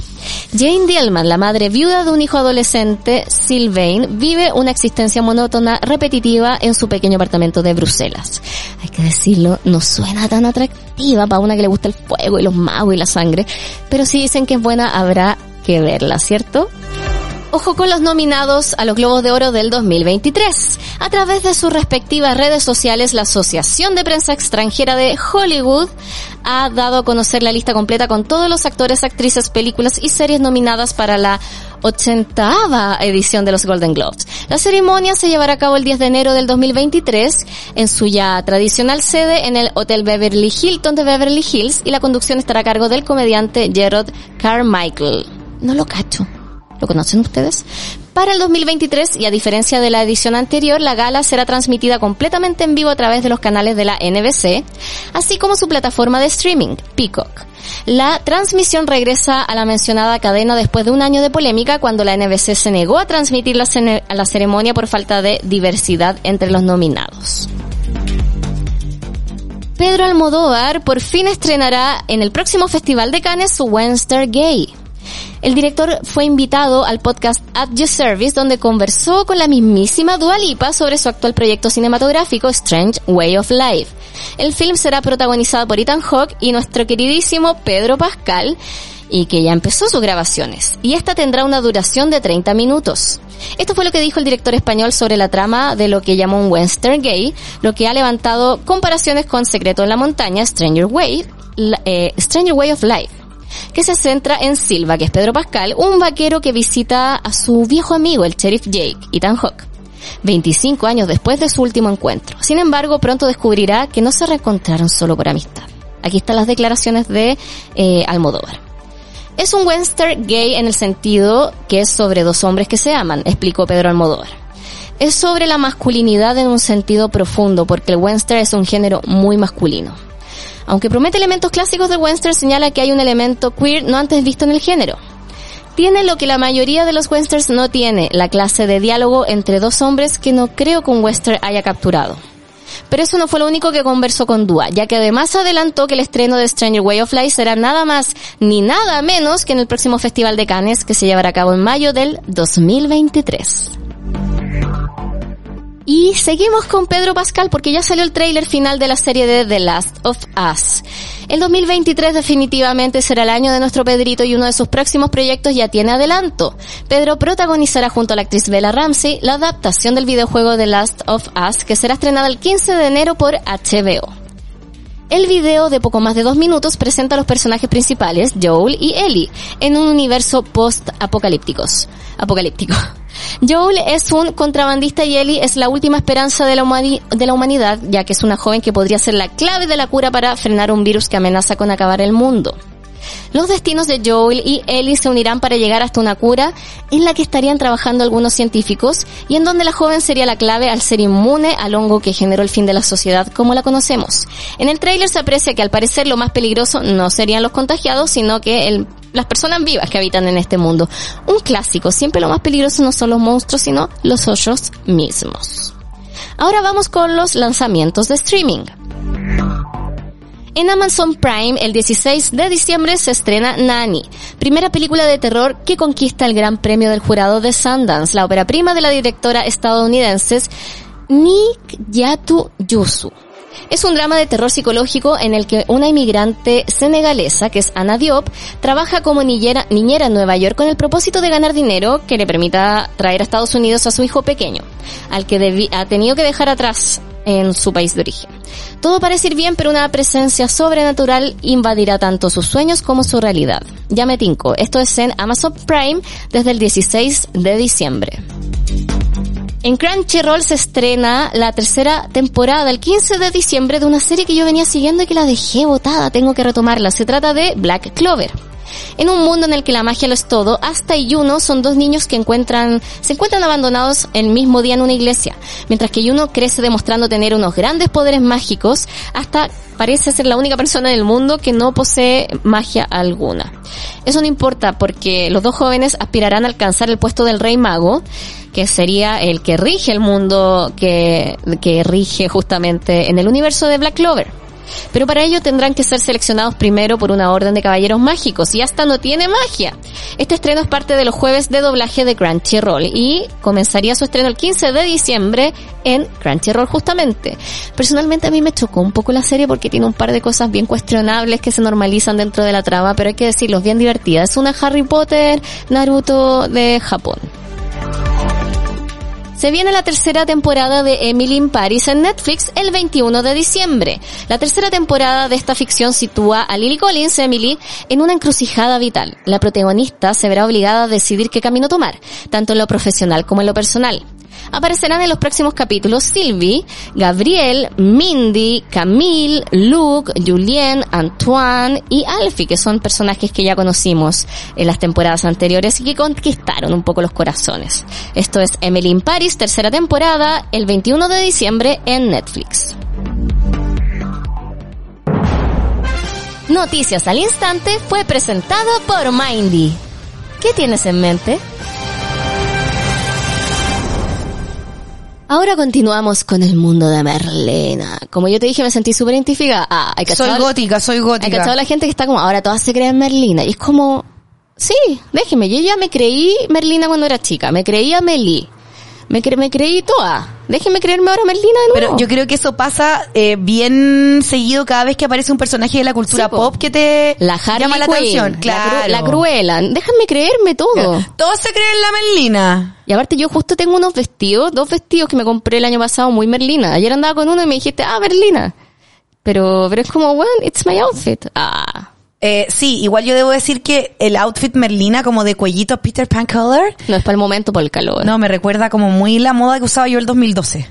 Jane Dillman, la madre viuda de un hijo adolescente, Sylvain, vive una existencia monótona, repetitiva en su pequeño apartamento de Bruselas. Hay que decirlo, no suena tan atractiva para una que le gusta el fuego y los magos y la sangre, pero si dicen que es buena, habrá que verla, ¿cierto? Ojo con los nominados a los Globos de Oro del 2023. A través de sus respectivas redes sociales, la Asociación de Prensa Extranjera de Hollywood ha dado a conocer la lista completa con todos los actores, actrices, películas y series nominadas para la 80 edición de los Golden Globes. La ceremonia se llevará a cabo el 10 de enero del 2023 en su ya tradicional sede en el Hotel Beverly Hilton de Beverly Hills y la conducción estará a cargo del comediante Gerard Carmichael. No lo cacho. ¿Lo conocen ustedes? Para el 2023, y a diferencia de la edición anterior, la gala será transmitida completamente en vivo a través de los canales de la NBC, así como su plataforma de streaming, Peacock. La transmisión regresa a la mencionada cadena después de un año de polémica cuando la NBC se negó a transmitir la, la ceremonia por falta de diversidad entre los nominados. Pedro Almodóvar por fin estrenará en el próximo Festival de Cannes su Wednesday Gay. El director fue invitado al podcast At Your Service donde conversó con la mismísima Dua Lipa sobre su actual proyecto cinematográfico Strange Way of Life. El film será protagonizado por Ethan Hawke y nuestro queridísimo Pedro Pascal y que ya empezó sus grabaciones. Y esta tendrá una duración de 30 minutos. Esto fue lo que dijo el director español sobre la trama de lo que llamó un western gay, lo que ha levantado comparaciones con Secreto en la Montaña, Stranger Way, eh, Stranger Way of Life que se centra en Silva, que es Pedro Pascal, un vaquero que visita a su viejo amigo, el sheriff Jake, Ethan Hawke. 25 años después de su último encuentro. Sin embargo, pronto descubrirá que no se reencontraron solo por amistad. Aquí están las declaraciones de eh, Almodóvar. Es un western gay en el sentido que es sobre dos hombres que se aman, explicó Pedro Almodóvar. Es sobre la masculinidad en un sentido profundo, porque el western es un género muy masculino. Aunque promete elementos clásicos del western, señala que hay un elemento queer no antes visto en el género. Tiene lo que la mayoría de los westerns no tiene, la clase de diálogo entre dos hombres que no creo que un western haya capturado. Pero eso no fue lo único que conversó con Dua, ya que además adelantó que el estreno de Stranger Way of Life será nada más ni nada menos que en el próximo Festival de Cannes que se llevará a cabo en mayo del 2023. Y seguimos con Pedro Pascal porque ya salió el tráiler final de la serie de The Last of Us. El 2023 definitivamente será el año de nuestro Pedrito y uno de sus próximos proyectos ya tiene adelanto. Pedro protagonizará junto a la actriz Bella Ramsey la adaptación del videojuego The Last of Us que será estrenada el 15 de enero por HBO. El video de poco más de dos minutos presenta a los personajes principales, Joel y Ellie, en un universo post-apocalípticos. Apocalíptico. Joel es un contrabandista y Ellie es la última esperanza de la, humanidad, ya que es una joven que podría ser la clave de la cura para frenar un virus que amenaza con acabar el mundo. Los destinos de Joel y Ellie se unirán para llegar hasta una cura en la que estarían trabajando algunos científicos y en donde la joven sería la clave al ser inmune al hongo que generó el fin de la sociedad como la conocemos. En el tráiler se aprecia que al parecer lo más peligroso no serían los contagiados, sino que las personas vivas que habitan en este mundo. Un clásico, siempre lo más peligroso no son los monstruos, sino los otros mismos. Ahora vamos con los lanzamientos de streaming. En Amazon Prime, el 16 de diciembre se estrena Nani, primera película de terror que conquista el Gran Premio del Jurado de Sundance, la ópera prima de la directora estadounidense Nick Yatu Yusu. Es un drama de terror psicológico en el que una inmigrante senegalesa, que es Ana Diop, trabaja como niñera, en Nueva York con el propósito de ganar dinero que le permita traer a Estados Unidos a su hijo pequeño, al que ha tenido que dejar atrás en su país de origen. Todo parece ir bien, pero una presencia sobrenatural invadirá tanto sus sueños como su realidad. Ya me tinco. Esto es en Amazon Prime desde el 16 de diciembre. En Crunchyroll se estrena la tercera temporada el 15 de diciembre de una serie que yo venía siguiendo y que la dejé botada. Tengo que retomarla. Se trata de Black Clover. En un mundo en el que la magia lo es todo, Asta y Yuno son dos niños que encuentran, se encuentran abandonados el mismo día en una iglesia. Mientras que Yuno crece demostrando tener unos grandes poderes mágicos, Asta parece ser la única persona en el mundo que no posee magia alguna. Eso no importa porque los dos jóvenes aspirarán a alcanzar el puesto del rey mago, que sería el que rige el mundo que, que rige justamente en el universo de Black Clover. Pero para ello tendrán que ser seleccionados primero por una orden de caballeros mágicos y hasta no tiene magia. Este estreno es parte de los jueves de doblaje de Crunchyroll y comenzaría su estreno el 15 de diciembre en Crunchyroll justamente. Personalmente a mí me chocó un poco la serie porque tiene un par de cosas bien cuestionables que se normalizan dentro de la trama, pero hay que decirlo, bien divertida. Es una Harry Potter Naruto de Japón. Se viene la tercera temporada de Emily in Paris en Netflix el 21 de diciembre. La tercera temporada de esta ficción sitúa a Lily Collins, Emily, en una encrucijada vital. La protagonista se verá obligada a decidir qué camino tomar, tanto en lo profesional como en lo personal. Aparecerán en los próximos capítulos Sylvie, Gabriel, Mindy, Camille, Luke, Julien, Antoine y Alfie, que son personajes que ya conocimos en las temporadas anteriores y que conquistaron un poco los corazones. Esto es Emily in Paris, tercera temporada, el 21 de diciembre en Netflix. Noticias al instante fue presentado por Mindy. ¿Qué tienes en mente? Ahora continuamos con el mundo de Merlina. Como yo te dije, me sentí súper identificada. Ah, hay Soy gótica, soy hay gótica. cachado la gente que está como, ahora todas se creen Merlina. Y es como, sí, déjeme, yo ya me creí Merlina cuando era chica. Me creía Meli. Me, cre- me creí toda. Déjeme creerme ahora Merlina de nuevo. Pero yo creo que eso pasa eh, bien seguido cada vez que aparece un personaje de la cultura Sí, pop que te la Harley llama la atención. la, Claro. la cruela. Déjame creerme todo. Todos se creen la Merlina. Y aparte yo justo tengo unos vestidos, dos vestidos que me compré el año pasado muy Merlina. Ayer andaba con uno y me dijiste, ah, Merlina. Pero, pero es como, bueno, it's my outfit. Ah. Eh, sí, igual yo debo decir que el outfit Merlina como de cuellito Peter Pan color, No es para el momento por el calor. no, me recuerda como muy la moda que usaba yo el 2012.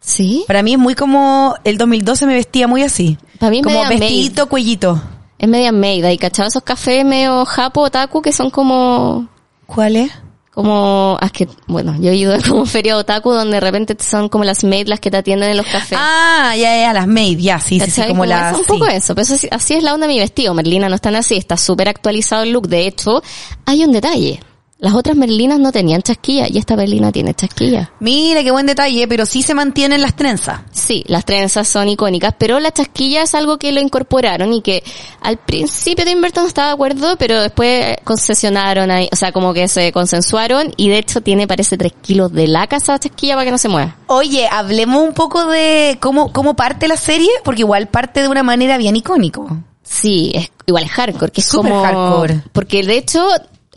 ¿Sí? Para mí es muy como el 2012 me vestía muy así. Para mí como vestidito, cuellito. Es media made. Y cachado esos cafés medio japo, otaku, que son como, ¿Cuál es? Como, ah, es que, bueno, yo he ido a como feria otaku donde de repente son como las maid las que te atienden en los cafés. Ah, ya, ya, las made, ya, sí, sí, sí, como Como las... eso, un sí. poco eso, pero eso así es la onda de mi vestido. Merlina no están así, está súper actualizado el look. De hecho, hay un detalle. Las otras Merlinas no tenían chasquilla y esta Merlina tiene chasquilla. Mira, qué buen detalle, pero sí se mantienen las trenzas. Sí, las trenzas son icónicas, pero la chasquilla es algo que lo incorporaron y que al principio de Inverton no estaba de acuerdo, pero después concesionaron ahí, o sea, como que se consensuaron y de hecho tiene, parece, tres kilos de laca esa chasquilla para que no se mueva. Oye, hablemos un poco de cómo, cómo parte la serie, porque igual parte de una manera bien icónico. Sí, es igual es hardcore, que es Súper como hardcore. porque de hecho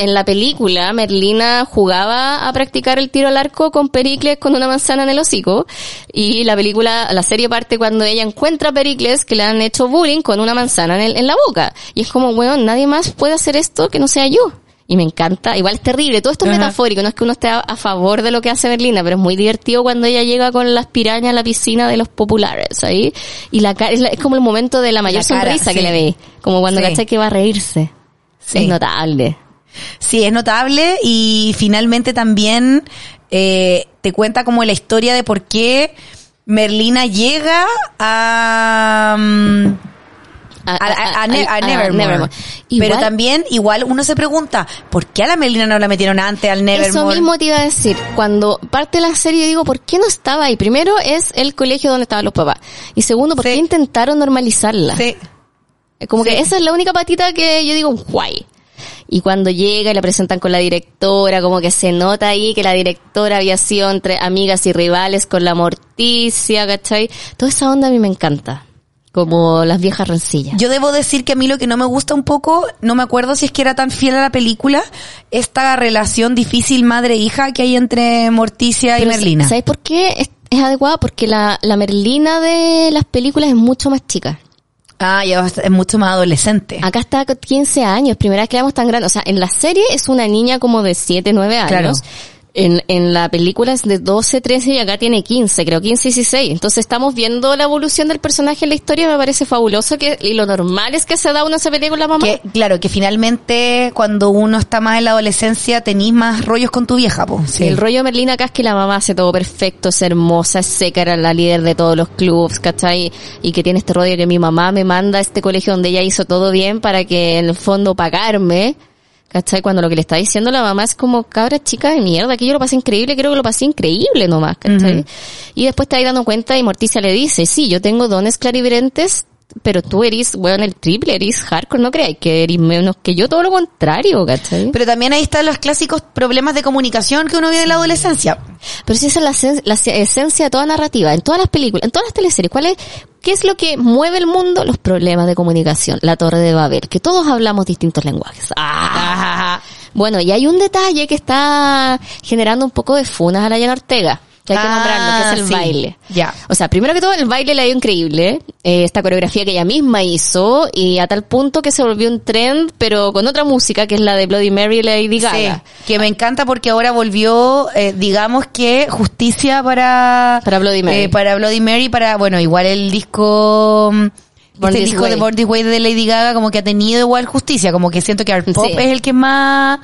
en la película Merlina jugaba a practicar el tiro al arco con Pericles con una manzana en el hocico y la película, la serie parte cuando ella encuentra a Pericles que le han hecho bullying con una manzana en, el- en la boca y es como, weón, nadie más puede hacer esto que no sea yo. Y me encanta, igual es terrible, todo esto es Ajá. metafórico, no es que uno esté a, a favor de lo que hace Merlina, pero es muy divertido cuando ella llega con las pirañas a la piscina de los populares ahí, y la cara, es, es como el momento de la mayor La cara, sonrisa que le ve, como cuando Sí. cachai que va a reírse. Sí. Es notable. Sí, es notable y finalmente también eh, te cuenta como la historia de por qué Merlina llega a... mm, A, a, a- a Ne- a a- a Nevermore. Pero también, igual uno se pregunta, ¿por qué a la Merlina no la metieron antes al Nevermore? Eso mismo te iba a decir. Cuando parte la serie, yo digo, ¿por qué no estaba ahí? Primero es el colegio donde estaban los papás. Y segundo, ¿por Sí. qué intentaron normalizarla? Sí. Como Sí. que esa es la única patita que yo digo, guay. Y cuando llega y la presentan con la directora, como que se nota ahí que la directora había sido entre amigas y rivales con la Morticia, ¿cachai? Toda esa onda a mí me encanta. Como las viejas rencillas. Yo debo decir que a mí lo que no me gusta un poco, no me acuerdo si es que era tan fiel a la película, esta relación difícil madre-hija que hay entre Morticia y Merlina. ¿Sabes por qué? Es- es adecuada porque la, la Merlina de las películas es mucho más chica. Ah, ya es mucho más adolescente. Acá está con 15 años, primera vez que la vemos tan grande. O sea, en la serie es una niña como de 7, 9 años. Claro. En, en la película es de 12, 13 y acá tiene 15, creo 15, 16. Entonces estamos viendo la evolución del personaje en la historia, me parece fabuloso que, y lo normal es que se da una se pelea con la mamá. Que, claro, que finalmente cuando uno está más en la adolescencia tenís más rollos con tu vieja, po. Sí. El rollo de Merlina acá es que la mamá hace todo perfecto, es hermosa, es seca, era la líder de todos los clubs, ¿cachai? Y que tiene este rollo que mi mamá me manda a este colegio donde ella hizo todo bien para que en el fondo pagarme, ¿cachai? Cuando lo que le está diciendo la mamá es como, cabra chica de mierda, que yo lo pasé increíble, creo que lo pasé increíble nomás, ¿cachai? Y después te ahí dando cuenta y Morticia le dice, sí, yo tengo dones clarividentes, pero tú eres, weón, el triple, eres hardcore, no creáis que eres menos que yo, todo lo contrario, ¿cachai? Pero también ahí están los clásicos problemas de comunicación que uno vive en la adolescencia. Pero si esa es la, esencia- la esencia de toda narrativa, en todas las películas, en todas las teleseries, ¿cuál es, qué es lo que mueve el mundo? Los problemas de comunicación, la torre de Babel, que todos hablamos distintos lenguajes. Ah. Bueno, y hay un detalle que está generando un poco de funas a la Ortega, que hay que Ah, nombrarlo, que es el sí. baile. Ya. O sea, primero que todo, el baile le dio increíble, eh, esta coreografía que ella misma hizo, y a tal punto que se volvió un trend, pero con otra música, que es la de Bloody Mary y Lady Gaga. Sí, que me encanta porque ahora volvió, eh, digamos que justicia para Para Bloody Mary. eh, para Bloody Mary, para bueno, igual el disco mm, Born este disco Way. de Born This Way de Lady Gaga como que ha tenido igual justicia, como que siento que Art Pop Sí. es el que más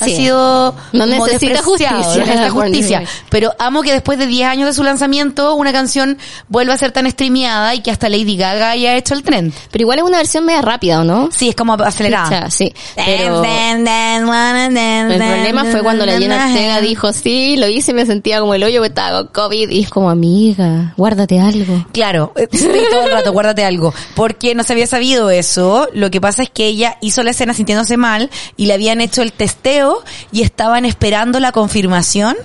ha sido No necesita justicia, necesita justicia. Pero amo que después de 10 años de su lanzamiento una canción vuelva a ser tan streameada y que hasta Lady Gaga haya hecho el trend. Pero igual es una versión media rápida, ¿o no? Sí, es como acelerada. Sí. Pero el problema fue cuando la Jenna dance. Ortega dijo, sí, lo hice y me sentía como el hoyo que estaba con COVID. Y es como, amiga, guárdate algo. Claro, eh, todo el rato, guárdate algo. Porque no se había sabido eso. Lo que pasa es que ella hizo la escena sintiéndose mal y le habían hecho el testeo y estaban esperando la confirmación.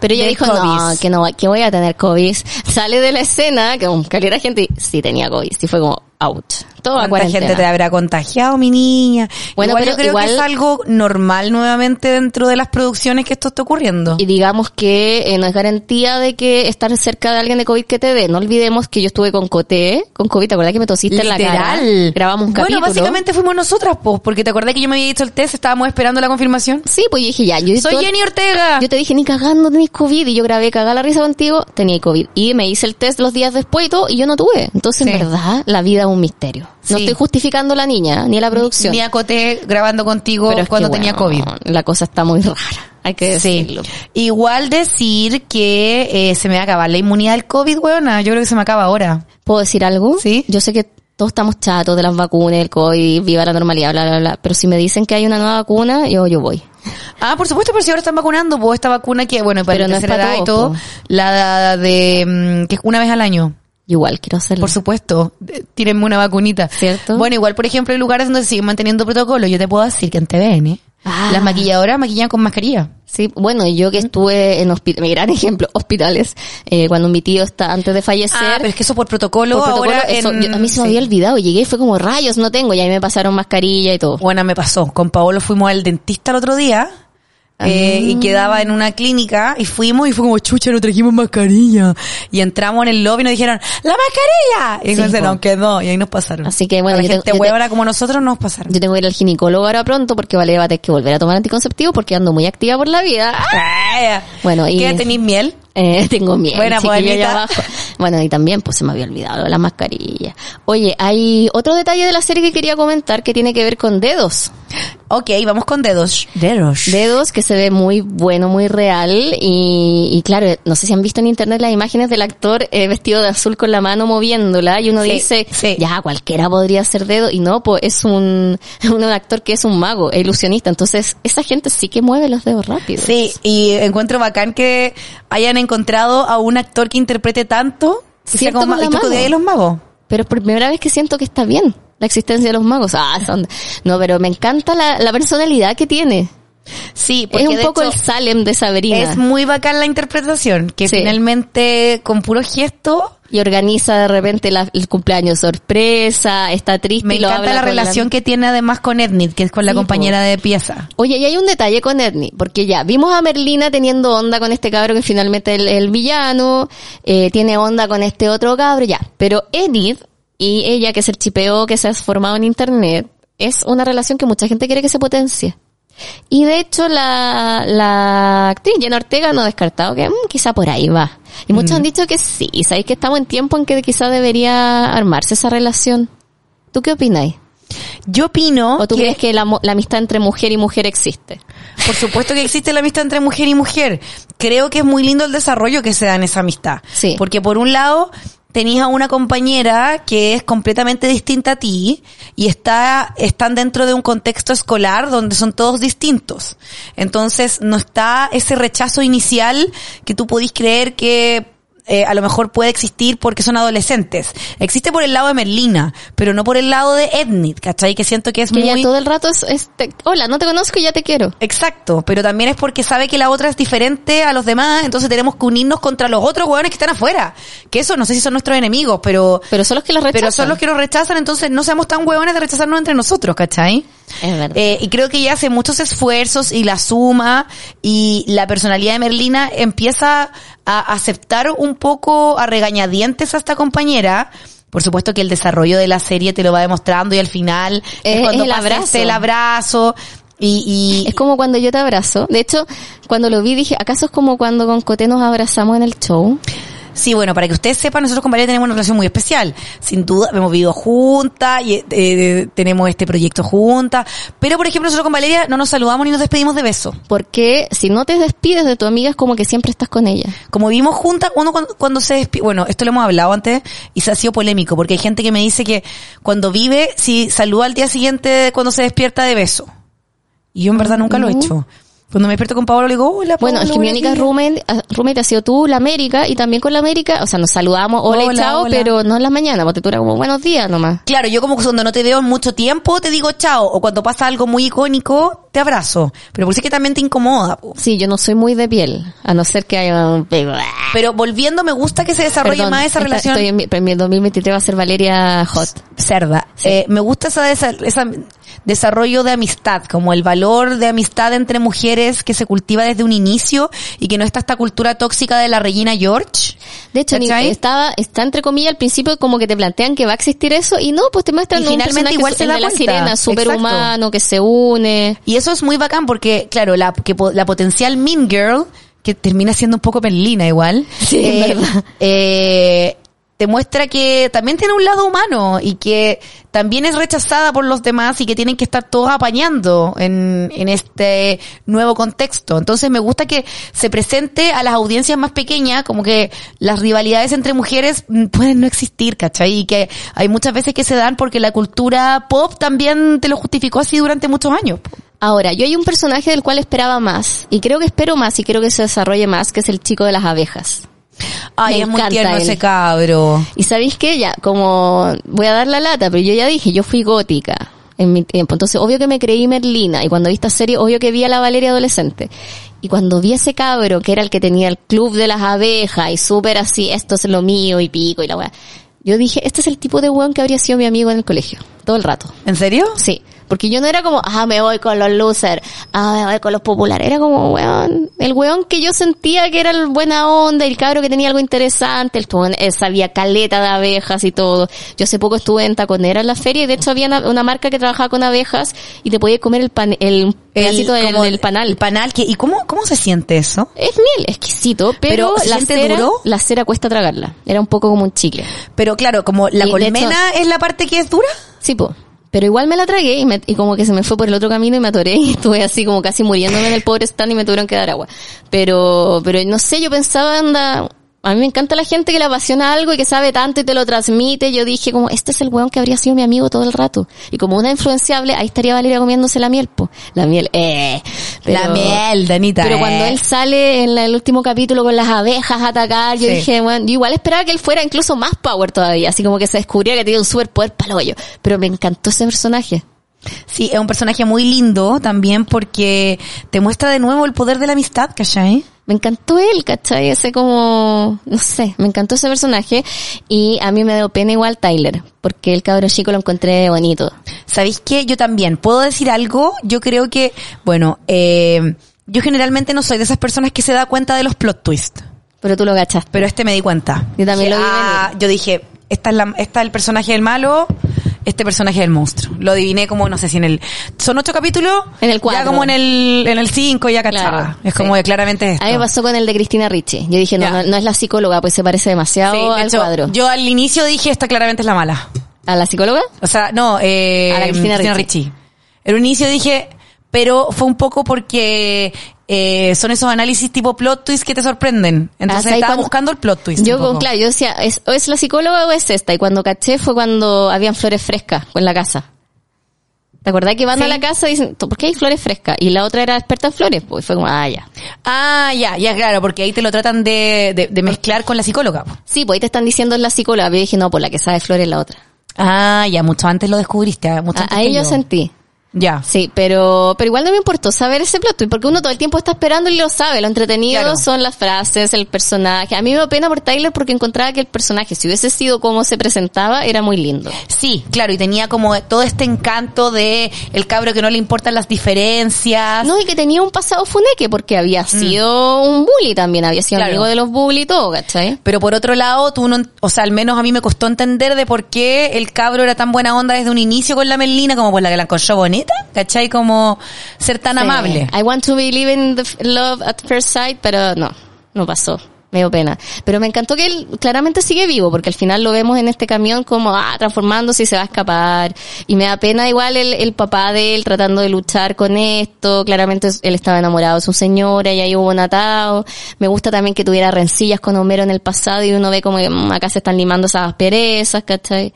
Pero ella dijo, no, COVID. que no, que voy a tener COVID. Sale de la escena, que con calera gente, y sí tenía COVID. Sí fue como, out. Todo a ¿Cuánta cuarentena. gente te habrá contagiado, mi niña? Bueno, igual pero yo creo igual- que es algo normal nuevamente dentro de las producciones que esto está ocurriendo. Y digamos que eh, no es garantía de que estar cerca de alguien de COVID que te dé. No olvidemos que yo estuve con Coté, con COVID, ¿te acuerdas que me tosiste en la cara? Grabamos un capítulo. Bueno, básicamente fuimos nosotras, pues, porque te acordás que yo me había hecho el test, estábamos esperando la confirmación. Sí, pues yo dije ya, yo Soy todo- Jenny Ortega. Yo te dije, ni cagando tenés COVID. Y yo grabé cagar la risa contigo, tenía COVID. Y me hice el test los días después y todo, y yo no tuve. Entonces, Sí. en verdad, la vida es un misterio. No Sí. estoy justificando a la niña, ni a la producción. Ni acoté grabando contigo Pero es cuando que, tenía bueno, COVID. La cosa está muy rara. Hay que decirlo. Igual decir que eh, se me va a acabar la inmunidad del COVID, weona. Yo creo que se me acaba ahora. ¿Puedo decir algo? Sí. Yo sé que todos estamos chatos de las vacunas, el COVID, viva la normalidad, bla, bla, bla. Pero si me dicen que hay una nueva vacuna, yo, yo voy. Ah, por supuesto, pero si ahora están vacunando, pues esta vacuna que, bueno, para Pero la no es para y todo, po. la de, mm, que es una vez al año. Igual quiero hacerlo. Por supuesto, eh, tírenme una vacunita. ¿Cierto? Bueno, igual, por ejemplo, hay lugares donde siguen manteniendo protocolo. Yo te puedo decir que en TVN, Ah. las maquilladoras maquillan con mascarilla. Sí, bueno, yo que estuve en hospitales, mi gran ejemplo, hospitales, eh, cuando mi tío está antes de fallecer. Ah, pero es que eso por protocolo, por protocolo, ahora eso, en- yo- a mí se me sí. había olvidado, llegué y fue como rayos, no tengo, y ahí me pasaron mascarilla y todo. Bueno, me pasó. Con Paolo fuimos al dentista el otro día. Eh, Ah. y quedaba en una clínica y fuimos y fue como chucha, no trajimos mascarilla. Y entramos en el lobby y nos dijeron, ¡la mascarilla! Y Sí, entonces po. nos quedó y ahí nos pasaron. Así que, bueno, A la yo gente tengo- yo te- huevona como nosotros nos pasaron. Yo tengo que ir al ginecólogo ahora pronto porque vale, va a tener que volver a tomar anticonceptivo porque ando muy activa por la vida. Ah, Bueno, y... ¿Qué tenéis miel? Eh, tengo miedo. Buena, pues, abajo. Bueno, y también pues se me había olvidado la mascarilla. Oye, hay otro detalle de la serie que quería comentar que tiene que ver con dedos. Ok, vamos con dedos. Dedos. Dedos que se ve muy bueno, muy real y, y claro, no sé si han visto en internet las imágenes del actor eh, vestido de azul con la mano moviéndola y uno Sí, dice, sí. ya cualquiera podría ser dedo y no, pues es un, un actor que es un mago, es ilusionista, entonces esa gente sí que mueve los dedos rápido. Sí, y encuentro bacán que hayan encontrado a un actor que interprete tanto. que sea como ¿Y tú a los magos? Pero es por primera vez que siento que está bien la existencia de los magos. Ah, son- no, pero me encanta la, la personalidad que tiene. Sí, Es un de poco hecho, el Salem de Sabrina. Es muy bacán la interpretación, que Sí. finalmente con puro gesto Y organiza de repente la- el cumpleaños sorpresa, está triste Me y lo encanta habla la relación que tiene además con Ednit, que es con la Sí, compañera de pieza. Oye, y hay un detalle con Edney, porque ya vimos a Merlina teniendo onda con este cabro que finalmente es el, el villano, eh, tiene onda con este otro cabro, ya. Pero Enid y ella, que es el chipeo que se ha formado en internet, es una relación que mucha gente quiere que se potencie. Y de hecho la, la actriz Jenna Ortega no ha descartado que mm, quizá por ahí va. Y muchos han dicho que sí, y sabéis que estamos en tiempo en que quizá debería armarse esa relación. ¿Tú qué opináis? Yo opino ¿O tú que, crees que la amistad entre mujer y mujer existe? por supuesto que existe la amistad entre mujer y mujer. Creo que es muy lindo el desarrollo que se da en esa amistad. Sí. Porque por un lado, tenías a una compañera que es completamente distinta a ti y está, están dentro de un contexto escolar donde son todos distintos. Entonces, no está ese rechazo inicial que tú podís creer que eh, a lo mejor puede existir porque son adolescentes. Existe por el lado de Merlina, pero no por el lado de Ednit, ¿cachai? Que siento que es Que muy... ya todo el rato es, es te- hola, no te conozco y ya te quiero. Exacto, pero también es porque sabe que la otra es diferente a los demás, entonces tenemos que unirnos contra los otros hueones que están afuera. Que eso, no sé si son nuestros enemigos, pero... Pero son los que los rechazan. Pero son los que nos rechazan, entonces no seamos tan hueones de rechazarnos entre nosotros, ¿cachai? Es verdad. Eh, y creo que ella hace muchos esfuerzos y la suma y la personalidad de Merlina empieza a aceptar un poco a regañadientes a esta compañera. Por supuesto que el desarrollo de la serie te lo va demostrando y al final es, Es- cuando el abrazo. el abrazo y, y es como cuando yo te abrazo. De hecho, cuando lo vi dije, ¿acaso es como cuando con Coté nos abrazamos en el show? Sí, bueno, para que ustedes sepan, nosotros con Valeria tenemos una relación muy especial. Sin duda, hemos vivido juntas y eh, tenemos este proyecto juntas. Pero, por ejemplo, nosotros con Valeria no nos saludamos ni nos despedimos de beso. Porque si no te despides de tu amiga es como que siempre estás con ella. Como vivimos juntas, uno cuando, cuando se despide, bueno, esto lo hemos hablado antes y se ha sido polémico porque hay gente que me dice que cuando vive, si saluda al día siguiente cuando se despierta de beso. Y yo en verdad nunca lo he hecho. Cuando me despierto con Pablo le digo, hola, Bueno, Pablo, es que mi única días". roommate, ah, roommate ha sido tú, la América, y también con la América, o sea, nos saludamos, hola, y Hola, chao, hola. pero no en las mañanas, porque tú eras como buenos días nomás. Claro, yo como que cuando no te veo en mucho tiempo te digo chao, o cuando pasa algo muy icónico te abrazo. Pero por eso es que también te incomoda. po. Sí, yo no soy muy de piel, a no ser que haya un... Pero volviendo, me gusta que se desarrolle Perdón, más esa esta- relación. Estoy en mi, en mi 2023 va a ser Valeria Hot. cerda. Eh, me gusta esa, esa, esa desarrollo de amistad, como el valor de amistad entre mujeres que se cultiva desde un inicio y que no está esta cultura tóxica de la Regina George. De hecho, ni- ¿Cachai? estaba, está entre comillas al principio como que te plantean que va a existir eso y no, pues te muestran Y un finalmente igual se da la sirena, superhumano, que se une. Y eso es muy bacán porque, claro, la, que, la potencial Mean Girl, que termina siendo un poco Merlina igual, Sí, es verdad. eh, te muestra que también tiene un lado humano y que también es rechazada por los demás y que tienen que estar todos apañando en, en este nuevo contexto. Entonces me gusta que se presente a las audiencias más pequeñas como que las rivalidades entre mujeres mm, pueden no existir, ¿cachai? Y que hay muchas veces que se dan porque la cultura pop también te lo justificó así durante muchos años. Ahora, yo hay un personaje del cual esperaba más y creo que espero más y creo que se desarrolle más, que es el chico de las abejas. Ay, Me es muy tierno él. ese cabro. Y sabéis que ya, como voy a dar la lata, pero yo ya dije, yo fui gótica en mi tiempo. Entonces, obvio que me creí Merlina. Y cuando vi esta serie, obvio que vi a la Valeria adolescente. Y cuando vi ese cabro, que era el que tenía el club de las abejas y súper así, esto es lo mío y pico y la weá. Yo dije, este es el tipo de weón que habría sido mi amigo en el colegio. Todo el rato. ¿En serio? Sí. Porque yo no era como, ah, me voy con los losers, ah, me voy con los populares. Era como, weón, el weón que yo sentía que era el buena onda, el cabro que tenía algo interesante, el él sabía caleta de abejas y todo. Yo hace poco estuve en Taconera en la feria y de hecho había una, una marca que trabajaba con abejas y te podía comer el pan, el pedacito del, como del panal. El panal, que, ¿y cómo, cómo se siente eso? es miel, exquisito, pero, Pero, ¿se la cera, duro? la cera cuesta tragarla. Era un poco como un chicle. Pero claro, como la Y colmena es la parte que es dura. Sí, po. Pero igual me la tragué y, me- y como que se me fue por el otro camino y me atoré y estuve así como casi muriéndome en el pobre stand y me tuvieron que dar agua. Pero, pero no sé, yo pensaba, anda, a mí me encanta la gente que le apasiona algo y que sabe tanto y te lo transmite. Yo dije como, este es el weón que habría sido mi amigo todo el rato. Y como una influenciable, ahí estaría Valeria comiéndose la miel, po. La miel, eh. la Pero- miel, Danita. Pero eh. cuando él sale en la- el último capítulo con las abejas a atacar, yo Sí. dije, bueno, yo igual esperaba que él fuera incluso más power todavía, así como que se descubría que tenía un superpoder para hoyo. Pero me encantó ese personaje. Sí, es un personaje muy lindo también porque te muestra de nuevo el poder de la amistad, ¿cachai? Me encantó él, ¿cachai? Ese como, no sé, me encantó ese personaje y a mí me dio pena igual Tyler, porque el cabro chico lo encontré bonito. ¿Sabéis qué? Yo también. ¿Puedo decir algo? Yo creo que, bueno, eh, yo generalmente no soy de esas personas que se da cuenta de los plot twists. Pero tú lo gachaste. Pero este me di cuenta. Yo también Dije, lo vi ah, Yo dije, esta es, la, esta es el personaje del malo, este personaje del monstruo. Lo adiviné como, no sé si en el... Son ocho capítulos. En el cuatro. Ya como en el, en el cinco ya cachaba. Claro, es sí. como de claramente esto. A mí me pasó con el de Cristina Ricci. Yo dije, no, no, no es la psicóloga, pues se parece demasiado Sí, de al hecho, cuadro. Yo al inicio dije, esta claramente es la mala. ¿A la psicóloga? O sea, no, eh, A la Cristina Ricci. En un inicio dije, pero fue un poco porque eh, son esos análisis tipo plot twist que te sorprenden. Entonces ¿sabes estaba cuándo? buscando el plot twist. Yo, poco. claro, yo decía, ¿es, o es la psicóloga o es esta? Y cuando caché fue cuando habían flores frescas en la casa. ¿Te acordás que van Sí. a la casa y dicen, ¿por qué hay flores frescas? Y la otra era experta en flores, pues fue como, ah, ya. Ah, ya, ya, claro, porque ahí te lo tratan de, de, de mezclar con la psicóloga. Sí, pues ahí te están diciendo es la psicóloga. Pero yo dije, no, por la que sabe flores es la otra. Ah, ya, mucho antes lo descubriste. ah, Mucho antes ahí yo sentí. Ya. Sí, pero, pero igual no me importó saber ese plot twist, porque uno todo el tiempo está esperando y lo sabe. Lo entretenido Claro. son las frases, el personaje. A mí me da pena por Tyler porque encontraba que el personaje, si hubiese sido como se presentaba, era muy lindo. Sí, claro, y tenía como todo este encanto de el cabro que no le importan las diferencias. No, y que tenía un pasado funeque porque había sido un bully también, había sido Mm. Claro. amigo de los bully y todo, ¿cachai? Pero por otro lado, tú no, o sea, al menos a mí me costó entender de por qué el cabro era tan buena onda desde un inicio con la Melina como por la que la encontró bonita, ¿cachai? Como ser tan Sí. amable. I want to believe in the love at first sight, pero no, no pasó. Me dio pena. Pero me encantó que él claramente sigue vivo, porque al final lo vemos en este camión como, ah, transformándose y se va a escapar. Y me da pena igual el, el papá de él tratando de luchar con esto. Claramente él estaba enamorado de su señora y ahí hubo un atado. Me gusta también que tuviera rencillas con Homero en el pasado y uno ve como que mm, acá se están limando esas perezas, ¿cachai?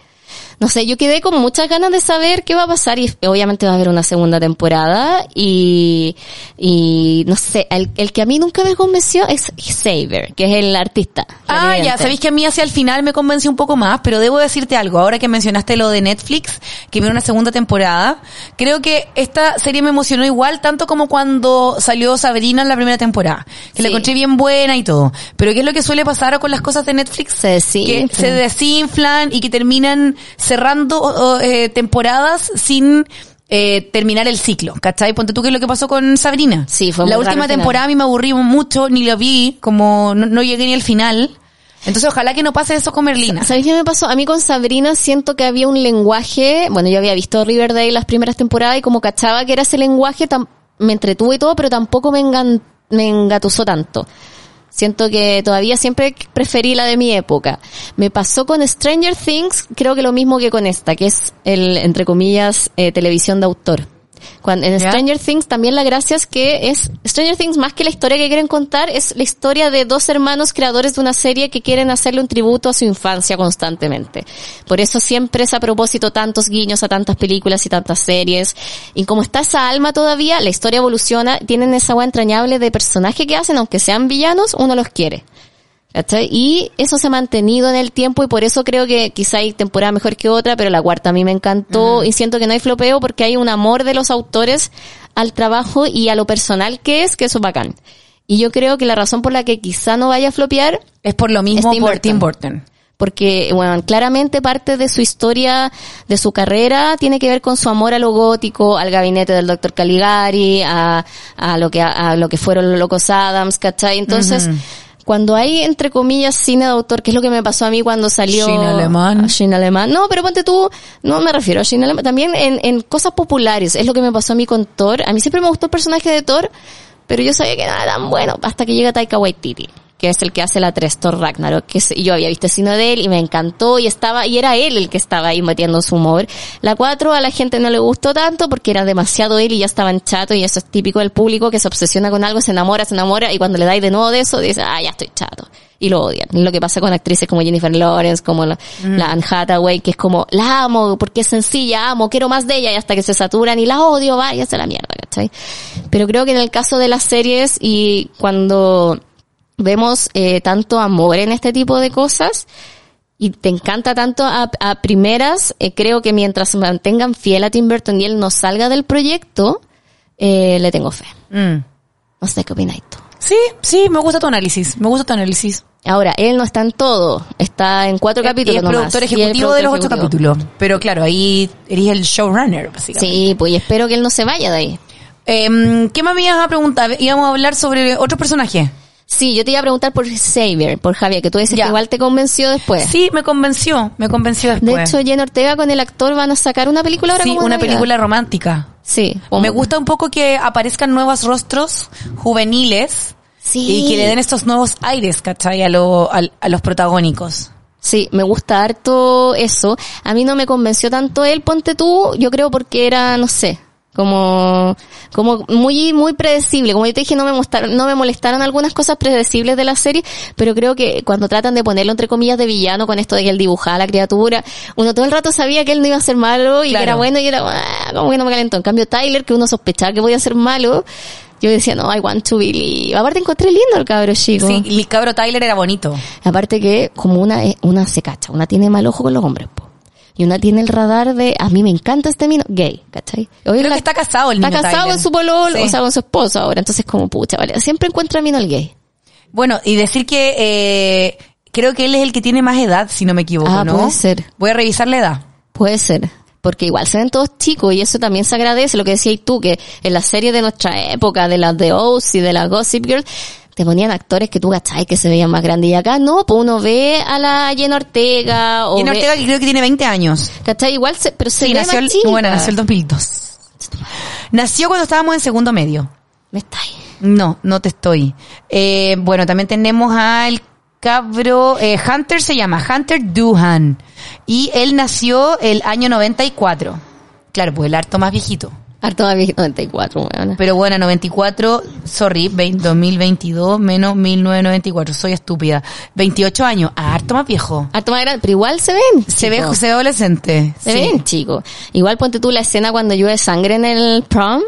No sé, yo quedé con muchas ganas de saber qué va a pasar y obviamente va a haber una segunda temporada y, y no sé, el, el que a mí nunca me convenció es Xavier, que es el artista. Ah, ya, sabéis que a mí hacia el final me convenció un poco más, pero debo decirte algo, ahora que mencionaste lo de Netflix, que viene una segunda temporada, creo que esta serie me emocionó igual, tanto como cuando salió Sabrina en la primera temporada, que la Sí. encontré bien buena y todo. Pero ¿qué es lo que suele pasar con las cosas de Netflix? Se desinflan. Que se desinflan y que terminan cerrando eh, temporadas sin eh, terminar el ciclo, ¿cachai? Ponte tú qué es lo que pasó con Sabrina. Sí, fue La muy raro última temporada a mí me aburrí mucho, ni lo vi, como no, no llegué ni al final. Entonces ojalá que no pase eso con Merlina. ¿Sabes qué me pasó? A mí con Sabrina siento que había un lenguaje, bueno, yo había visto Riverdale las primeras temporadas y como cachaba que era ese lenguaje, me entretuvo y todo, pero tampoco me, engan- me engatusó tanto. Siento que todavía siempre preferí la de mi época. Me pasó con Stranger Things, creo que lo mismo que con esta, que es el, entre comillas, eh, televisión de autor. Cuando, en. Stranger Things también la gracia es que es, Stranger Things más que la historia que quieren contar, es la historia de dos hermanos creadores de una serie que quieren hacerle un tributo a su infancia constantemente. Por eso siempre es a propósito tantos guiños a tantas películas y tantas series. Y como está esa alma todavía, la historia evoluciona, tienen esa agua entrañable de personaje que hacen, aunque sean villanos, uno los quiere. ¿Cachai? Y eso se ha mantenido en el tiempo y por eso creo que quizá hay temporada mejor que otra, pero la cuarta a mí me encantó y siento que no hay flopeo porque hay un amor de los autores al trabajo y a lo personal que es, que eso es bacán. Y yo creo que la razón por la que quizá no vaya a flopear Es por lo mismo Tim por Burton. Tim Burton. porque, bueno, claramente parte de su historia, de su carrera, tiene que ver con su amor a lo gótico, al gabinete del doctor Caligari, a, a lo que, a, lo que fueron los locos Adams, ¿cachai? Entonces, cuando hay, entre comillas, cine de autor, que es lo que me pasó a mí cuando salió... Cine alemán. Ah, Cine alemán. No, pero ponte tú, no me refiero a cine alemán, también en, en cosas populares, es lo que me pasó a mí con Thor. A mí siempre me gustó el personaje de Thor, pero yo sabía que no era tan bueno hasta que llega Taika Waititi que es el que hace la 3 Thor Ragnarok, que yo había visto el cine de él y me encantó y estaba, y era él el que estaba ahí metiendo su humor. La 4 a la gente no le gustó tanto porque era demasiado él y ya estaban chato y eso es típico del público que se obsesiona con algo, se enamora, se enamora y cuando le dais de nuevo de eso dice, ah, ya estoy chato. Y lo odian. Lo que pasa con actrices como Jennifer Lawrence, como la, la Anne Hathaway, que es como, la amo porque es sencilla, amo, quiero más de ella y hasta que se saturan y la odio, váyase a la mierda, ¿cachai? Pero creo que en el caso de las series y cuando vemos eh, tanto amor en este tipo de cosas y te encanta tanto a, a primeras, eh, creo que mientras se mantengan fiel a Tim Burton y él no salga del proyecto, eh, le tengo fe. Mm. No sé qué opináis tú. Sí, sí, me gusta tu análisis. Me gusta tu análisis. Ahora, él no está en todo, está en cuatro capítulos. Y es productor y ejecutivo de los ocho ejecutivo. capítulos. Pero claro, ahí eres el showrunner, básicamente. Sí, pues y espero que él no se vaya de ahí. Em, ¿Qué más me ibas a preguntar? Íbamos a hablar sobre otros personajes. Sí, yo te iba a preguntar por Xavier, por Javier, que tú dices Ya. que igual te convenció después. Sí, me convenció, me convenció De después. hecho, Jenna Ortega con el actor van a sacar una película ahora sí, como de una Navidad. película romántica. Sí. Me gusta un poco que aparezcan nuevos rostros juveniles Sí. y que le den estos nuevos aires, ¿cachai? A, lo- al- a los protagónicos. Sí, me gusta harto eso. A mí no me convenció tanto él, ponte tú, yo creo porque era, no sé, como, como muy, muy predecible. Como yo te dije, no me molestaron, no me molestaron algunas cosas predecibles de la serie, pero creo que cuando tratan de ponerlo entre comillas de villano con esto de que él dibujaba a la criatura, uno todo el rato sabía que él no iba a ser malo y Claro. que era bueno y era, "Ah", como que no me calentó. En cambio, Tyler, que uno sospechaba que podía ser malo, yo decía, no, I want to believe. Aparte encontré lindo el cabro chico. Sí, y el cabro Tyler era bonito. Aparte que como una es- una se cacha, una tiene mal ojo con los hombres, po. Y una tiene el radar de, a mí me encanta este mino, gay, ¿cachai? Oye, Creo la- que está casado el Está casado Tyler. con su pololo, Sí. o sea, con su esposo ahora. Entonces como, pucha, vale, siempre encuentra mino el gay. Bueno, y decir que eh, creo que él es el que tiene más edad, si no me equivoco, Ah, ¿no? puede ser. Voy a revisar la edad. Puede ser. Porque igual se ven todos chicos y eso también se agradece, lo que decías tú, que en la serie de nuestra época, de las de Oz y de las Gossip Girl, te ponían actores que tú cachai que se veían más grandes y acá no, pues uno ve a la Jenna Ortega o ve- Ortega que creo que tiene 20 años. ¿cachai? Igual se, pero se Sí, ve nació más el, bueno, nació el 2002. Nació cuando estábamos en segundo medio. Me está ahí. No, no te estoy. Eh, bueno, también tenemos al cabro, eh, Hunter se llama, Hunter Duhan. Y él nació el año 94. Claro, pues el harto más viejito. Harto más viejito, 94, weón. Pero bueno, 94, sorry, 20 2022 menos 1994, soy estúpida. 28 años, ah, harto más viejo. Harto más grande, pero igual se ven. Se ve, se ve adolescente. Se sí. ven, chicos. Igual ponte tú la escena cuando llueve sangre en el prom.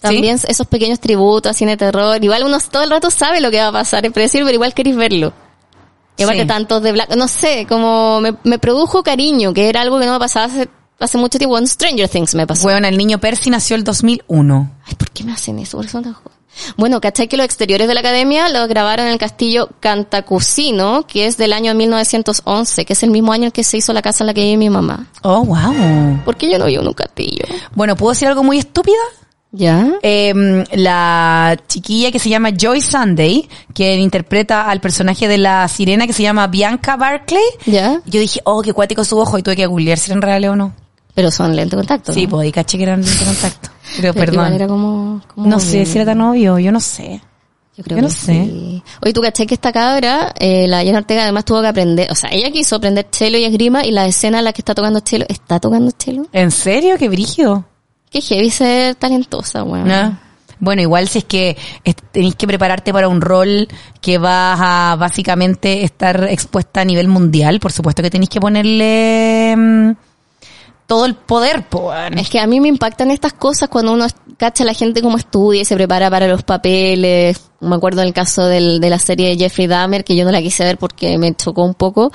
También esos pequeños tributos, cine terror. Igual uno todo el rato sabe lo que va a pasar, es predecible, pero igual queréis verlo. Y aparte Sí. tantos de black, no sé, como me, me produjo cariño, que era algo que no me pasaba hace, hace mucho tiempo. En Stranger Things me pasó. Bueno, el niño Percy nació el 2001. Ay, ¿por qué me hacen eso? ¿Por qué son tan jóvenes? Bueno, ¿cachai que los exteriores de la academia los grabaron en el castillo Cantacusino, que es del año 1911, que es el mismo año en que se hizo la casa en la que vive mi mamá? Oh, wow. ¿Por qué yo no vivo en un castillo? Bueno, ¿puedo decir algo muy estúpida? ¿Ya? Eh, la chiquilla que se llama Joy Sunday, que interpreta al personaje de la sirena que se llama Bianca Barclay. ¿Ya? Yo dije, oh, qué cuático su ojo y tuve que googlear si eran reales o no. Pero son lente de contacto. Sí, ¿no? pues, y caché que eran de contacto. Pero, perdón. era como, como No sé si era tan obvio, yo no sé. Yo creo yo no que sé. sí. Oye, tú caché que esta cabra, eh, la Jenna Ortega además tuvo que aprender, o sea, ella quiso aprender chelo y esgrima y la escena en la que está tocando chelo, ¿está tocando chelo? ¿En serio? Qué brígido. Qué heavy ser talentosa, weón. ¿No? Bueno, igual si es que tenéis que prepararte para un rol que vas a básicamente estar expuesta a nivel mundial, por supuesto que tenéis que ponerle mm, todo el poder, po. Es que a mí me impactan estas cosas cuando uno cacha a la gente como estudia y se prepara para los papeles. Me acuerdo del caso del, de la serie de Jeffrey Dahmer, que yo no la quise ver porque me chocó un poco.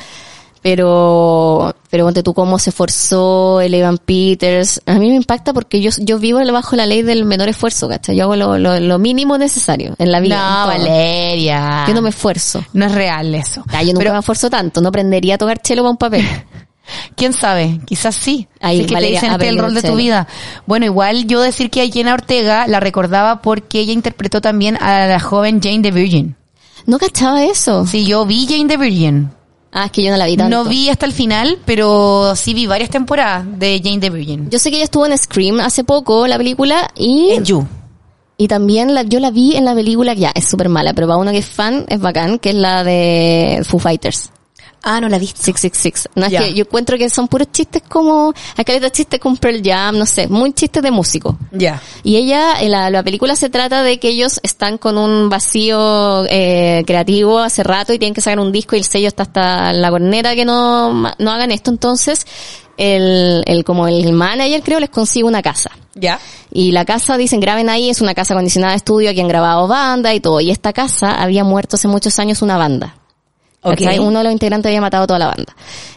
Pero, pero ponte tú cómo se esforzó el Evan Peters. A mí me impacta porque yo, yo vivo bajo la ley del menor esfuerzo, ¿cachai? Yo hago lo, lo, lo mínimo necesario en la vida. No. Valeria. Yo no me esfuerzo. No es real eso. Yo nunca Pero, me esfuerzo tanto, no aprendería a tocar chelo para un papel. ¿quién sabe? Quizás sí. Ahí, es que Valeria, te dicen este el rol de tu vida. Bueno, igual yo decir que a Jenna Ortega la recordaba porque ella interpretó también a la joven Jane the Virgin. No cachaba eso. Sí, yo vi Jane the Virgin. Ah, es que yo no la vi tanto. No vi hasta el final, pero sí vi varias temporadas de Jane the Virgin. Yo sé que ella estuvo en Scream hace poco, la película, y, En You. y también la, yo la vi en la película, ya, es súper mala, pero para uno que es fan, es bacán, que es la de Foo Fighters. Ah, no la viste. 666. No, es Ya. que yo encuentro que son puros chistes como, hay caleta de chistes con Pearl Jam, no sé, muy chistes de músico. Ya. Y ella, en la, la película se trata de que ellos están con un vacío eh, creativo hace rato y tienen que sacar un disco y el sello está hasta la corneta que no, no hagan esto. Entonces, el, el, como el manager creo les consigue una casa. Ya. Y la casa, dicen, graben ahí, es una casa acondicionada de estudio, aquí han grabado banda y todo. Y esta casa había muerto hace muchos años una banda. Ok. ¿cachai? Uno de los integrantes había matado a toda la banda.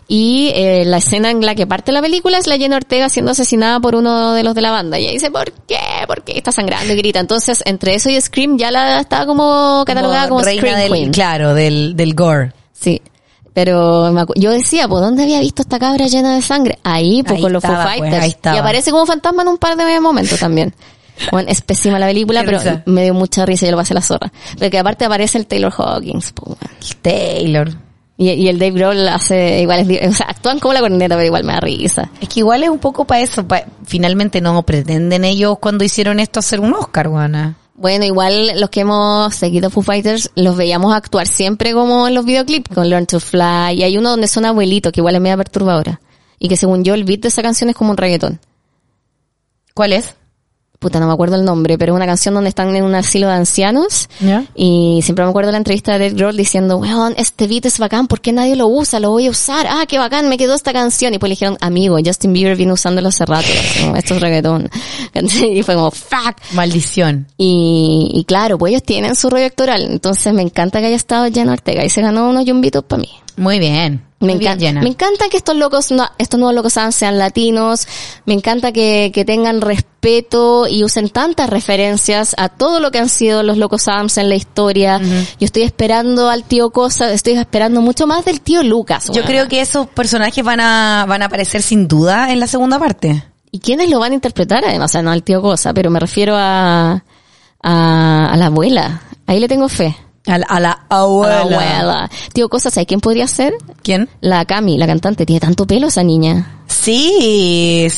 Y eh, la escena en la que parte la película es la Jenna Ortega siendo asesinada por uno de los de la banda. Y ella dice, ¿por qué? ¿Por qué? Está sangrando y grita. Entonces, entre eso y Scream ya la estaba como catalogada como, reina Scream del, Queen. claro, del, del gore. Sí. Pero yo decía, pues ¿dónde había visto esta cabra llena de sangre? Ahí, pues Ahí con los Foo estaba, pues, Fighters. ahí y aparece como fantasma en un par de momentos también. Bueno, es pésima la película, pero risa. me dio mucha risa y yo lo pasé la zorra. Porque aparte aparece el Taylor Hawkins, bueno. Taylor. y, y el Dave Grohl hace igual, es o sea, actúan como la corneta, pero igual me da risa. Es que igual es un poco para eso. pa- finalmente no pretenden ellos cuando hicieron esto hacer un Oscar, guana. Bueno, igual los que hemos seguido Foo Fighters los veíamos actuar siempre como en los videoclips, con Learn to Fly, y hay uno donde son abuelitos, que igual es media perturbadora. Y que según yo el beat de esa canción es como un reggaetón. ¿Cuál es? Puta, no me acuerdo el nombre, pero es una canción donde están en un asilo de ancianos. Y siempre me acuerdo de la entrevista de Dave Grohl diciendo, weón, este beat es bacán, ¿por qué nadie lo usa? Lo voy a usar. Ah, qué bacán, me quedó esta canción. Y pues le dijeron, amigo, Justin Bieber viene usándolo hace rato. Como, Esto es reggaetón. Y fue como, fuck. Maldición. Y, y claro, pues ellos tienen su rollo actoral. Entonces me encanta que haya estado Jenna Ortega y se ganó unos yumbitos para mí. Muy bien. Me, Jenna. me encanta que estos locos, no- estos nuevos locos Adams sean latinos. Me encanta que, que tengan respeto y usen tantas referencias a todo lo que han sido los locos Adams en la historia. Yo estoy esperando al tío Cosa, estoy esperando mucho más del tío Lucas. Yo creo que esos personajes van a, van a aparecer sin duda en la segunda parte. ¿Y quiénes lo van a interpretar? Además, o sea, no al tío Cosa, pero me refiero a, a, a la abuela. Ahí le tengo fe. A la, a la A abuela. la abuela. Tío Cosa, ¿sabes quién podría ser? ¿Quién? La Cami, la cantante. Tiene tanto pelo esa niña. Sí,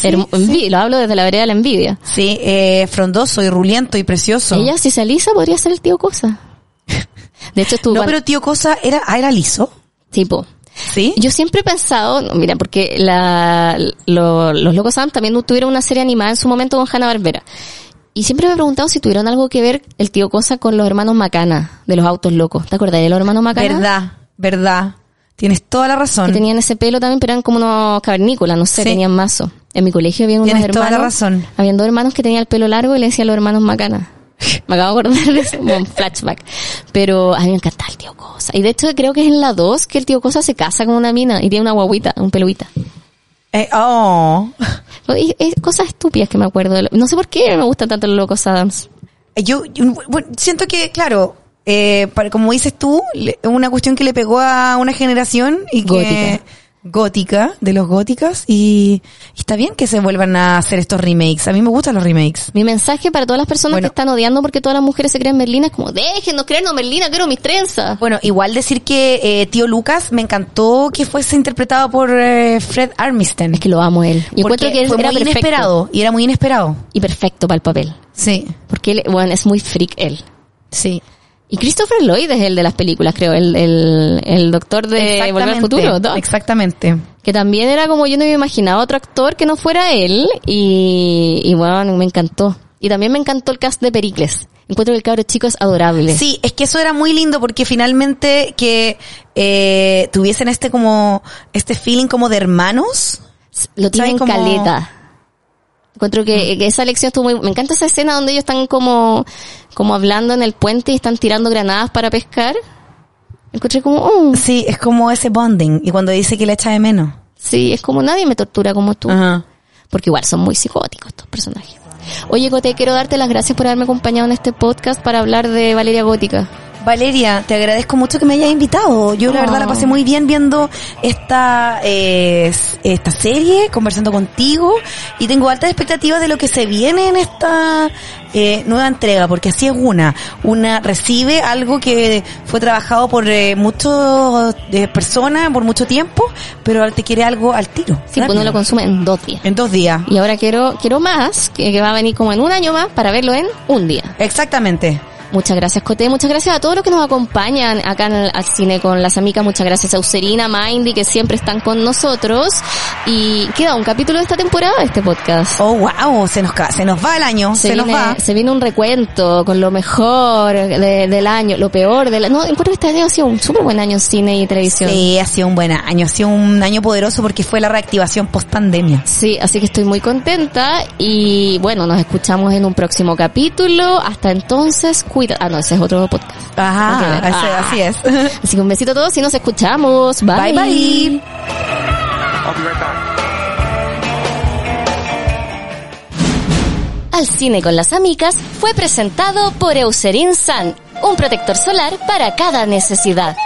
Lo hablo desde la vereda de la envidia. Sí, eh, frondoso y ruliento y precioso. Ella, si se alisa, podría ser el tío Cosa. De hecho, estuvo... No, pero tío Cosa era, ah, era liso. Tipo, ¿Sí? yo siempre he pensado, no, mira, porque la, lo- los Locos Sam también tuvieron una serie animada en su momento con Hanna Barbera. Y siempre me he preguntado si tuvieron algo que ver el tío Cosa con los hermanos Macana, de los autos locos. ¿Te acuerdas de los hermanos Macana? verdad, verdad. Tienes toda la razón. Que tenían ese pelo también, pero eran como unos cavernícolas, no sé, Sí. tenían mazo. En mi colegio había unos Tienes hermanos. toda la razón. Habían dos hermanos que tenían el pelo largo y le decían los hermanos Macana. Me acabo de acordar de eso, como un flashback. Pero a mí me encantaba el tío Cosa. Y de hecho creo que es en la 2 que el tío Cosa se casa con una mina y tiene una guaguita, un peluita. Eh, oh. Y cosas estúpidas que me acuerdo. de lo- No sé por qué me gustan tanto los locos Adams. Yo, yo, bueno, siento que, claro, eh, para, como dices tú, le- una cuestión que le pegó a una generación y que gótica, de los góticas, y, y está bien que se vuelvan a hacer estos remakes. A mí me gustan los remakes. Mi mensaje para todas las personas Bueno. que están odiando porque todas las mujeres se creen Merlina es como, déjenos creernos Merlina, quiero mis trenzas. Bueno, igual decir que eh, Tío Lucas me encantó que fuese interpretado por eh, Fred Armisen. Es que lo amo él. Y encuentro que él fue era muy perfecto. inesperado, y era muy inesperado. Y perfecto para el papel. Sí, Porque él, bueno, es muy freak él. sí. Y Christopher Lloyd es el de las películas, creo, el, el, el doctor de Volver al Futuro, Doc. Exactamente. que también era como yo no me imaginaba otro actor que no fuera él, y, y bueno, me encantó. Y también me encantó el cast de Pericles. Encuentro que el cabro chico es adorable. Sí, es que eso era muy lindo porque finalmente que eh, tuviesen este como, este feeling como de hermanos. Lo tienen. Como- caleta. Encuentro que, que esa lección estuvo muy... Me encanta esa escena donde ellos están como, como hablando en el puente y están tirando granadas para pescar. Encontré como, oh, Sí, es como ese bonding. Y cuando dice que le echa de menos. sí, es como nadie me tortura como tú. Ajá. Porque igual son muy psicóticos estos personajes. Oye, Cote, quiero darte las gracias por haberme acompañado en este podcast para hablar de Valeria Gótica. Valeria, te agradezco mucho que me hayas invitado. Yo la verdad la pasé muy bien viendo esta eh, esta serie, conversando contigo y tengo altas expectativas de lo que se viene en esta eh, nueva entrega, porque así es una. Una recibe algo que fue trabajado por eh, muchas eh, personas por mucho tiempo, pero te quiere algo al tiro. Sí, pues uno lo consume en dos días. En dos días. Y ahora quiero, quiero más, que, que va a venir como en un año más para verlo en un día. Exactamente. Muchas gracias, Cote. Muchas gracias a todos los que nos acompañan acá en el, al cine con las amigas. Muchas gracias a Userina, Mindy, que siempre están con nosotros. Y queda un capítulo de esta temporada de este podcast. Oh, wow, se nos, se nos va el año, se, nos viene, va. se viene un recuento con lo mejor de- del año, lo peor del No, encuentro que este año ha sido un súper buen año en cine y televisión. Sí, ha sido un buen año, ha sido un año poderoso porque fue la reactivación post pandemia. Sí, así que estoy muy contenta y bueno, nos escuchamos en un próximo capítulo. Hasta entonces, cuídense. Cuida. Ah, no, ese es otro podcast. Ajá, ese- Ah. así es. Así que un besito a todos y nos escuchamos. Bye. Bye, bye. Al cine con las amigas fue presentado por Eucerin Sun, un protector solar para cada necesidad.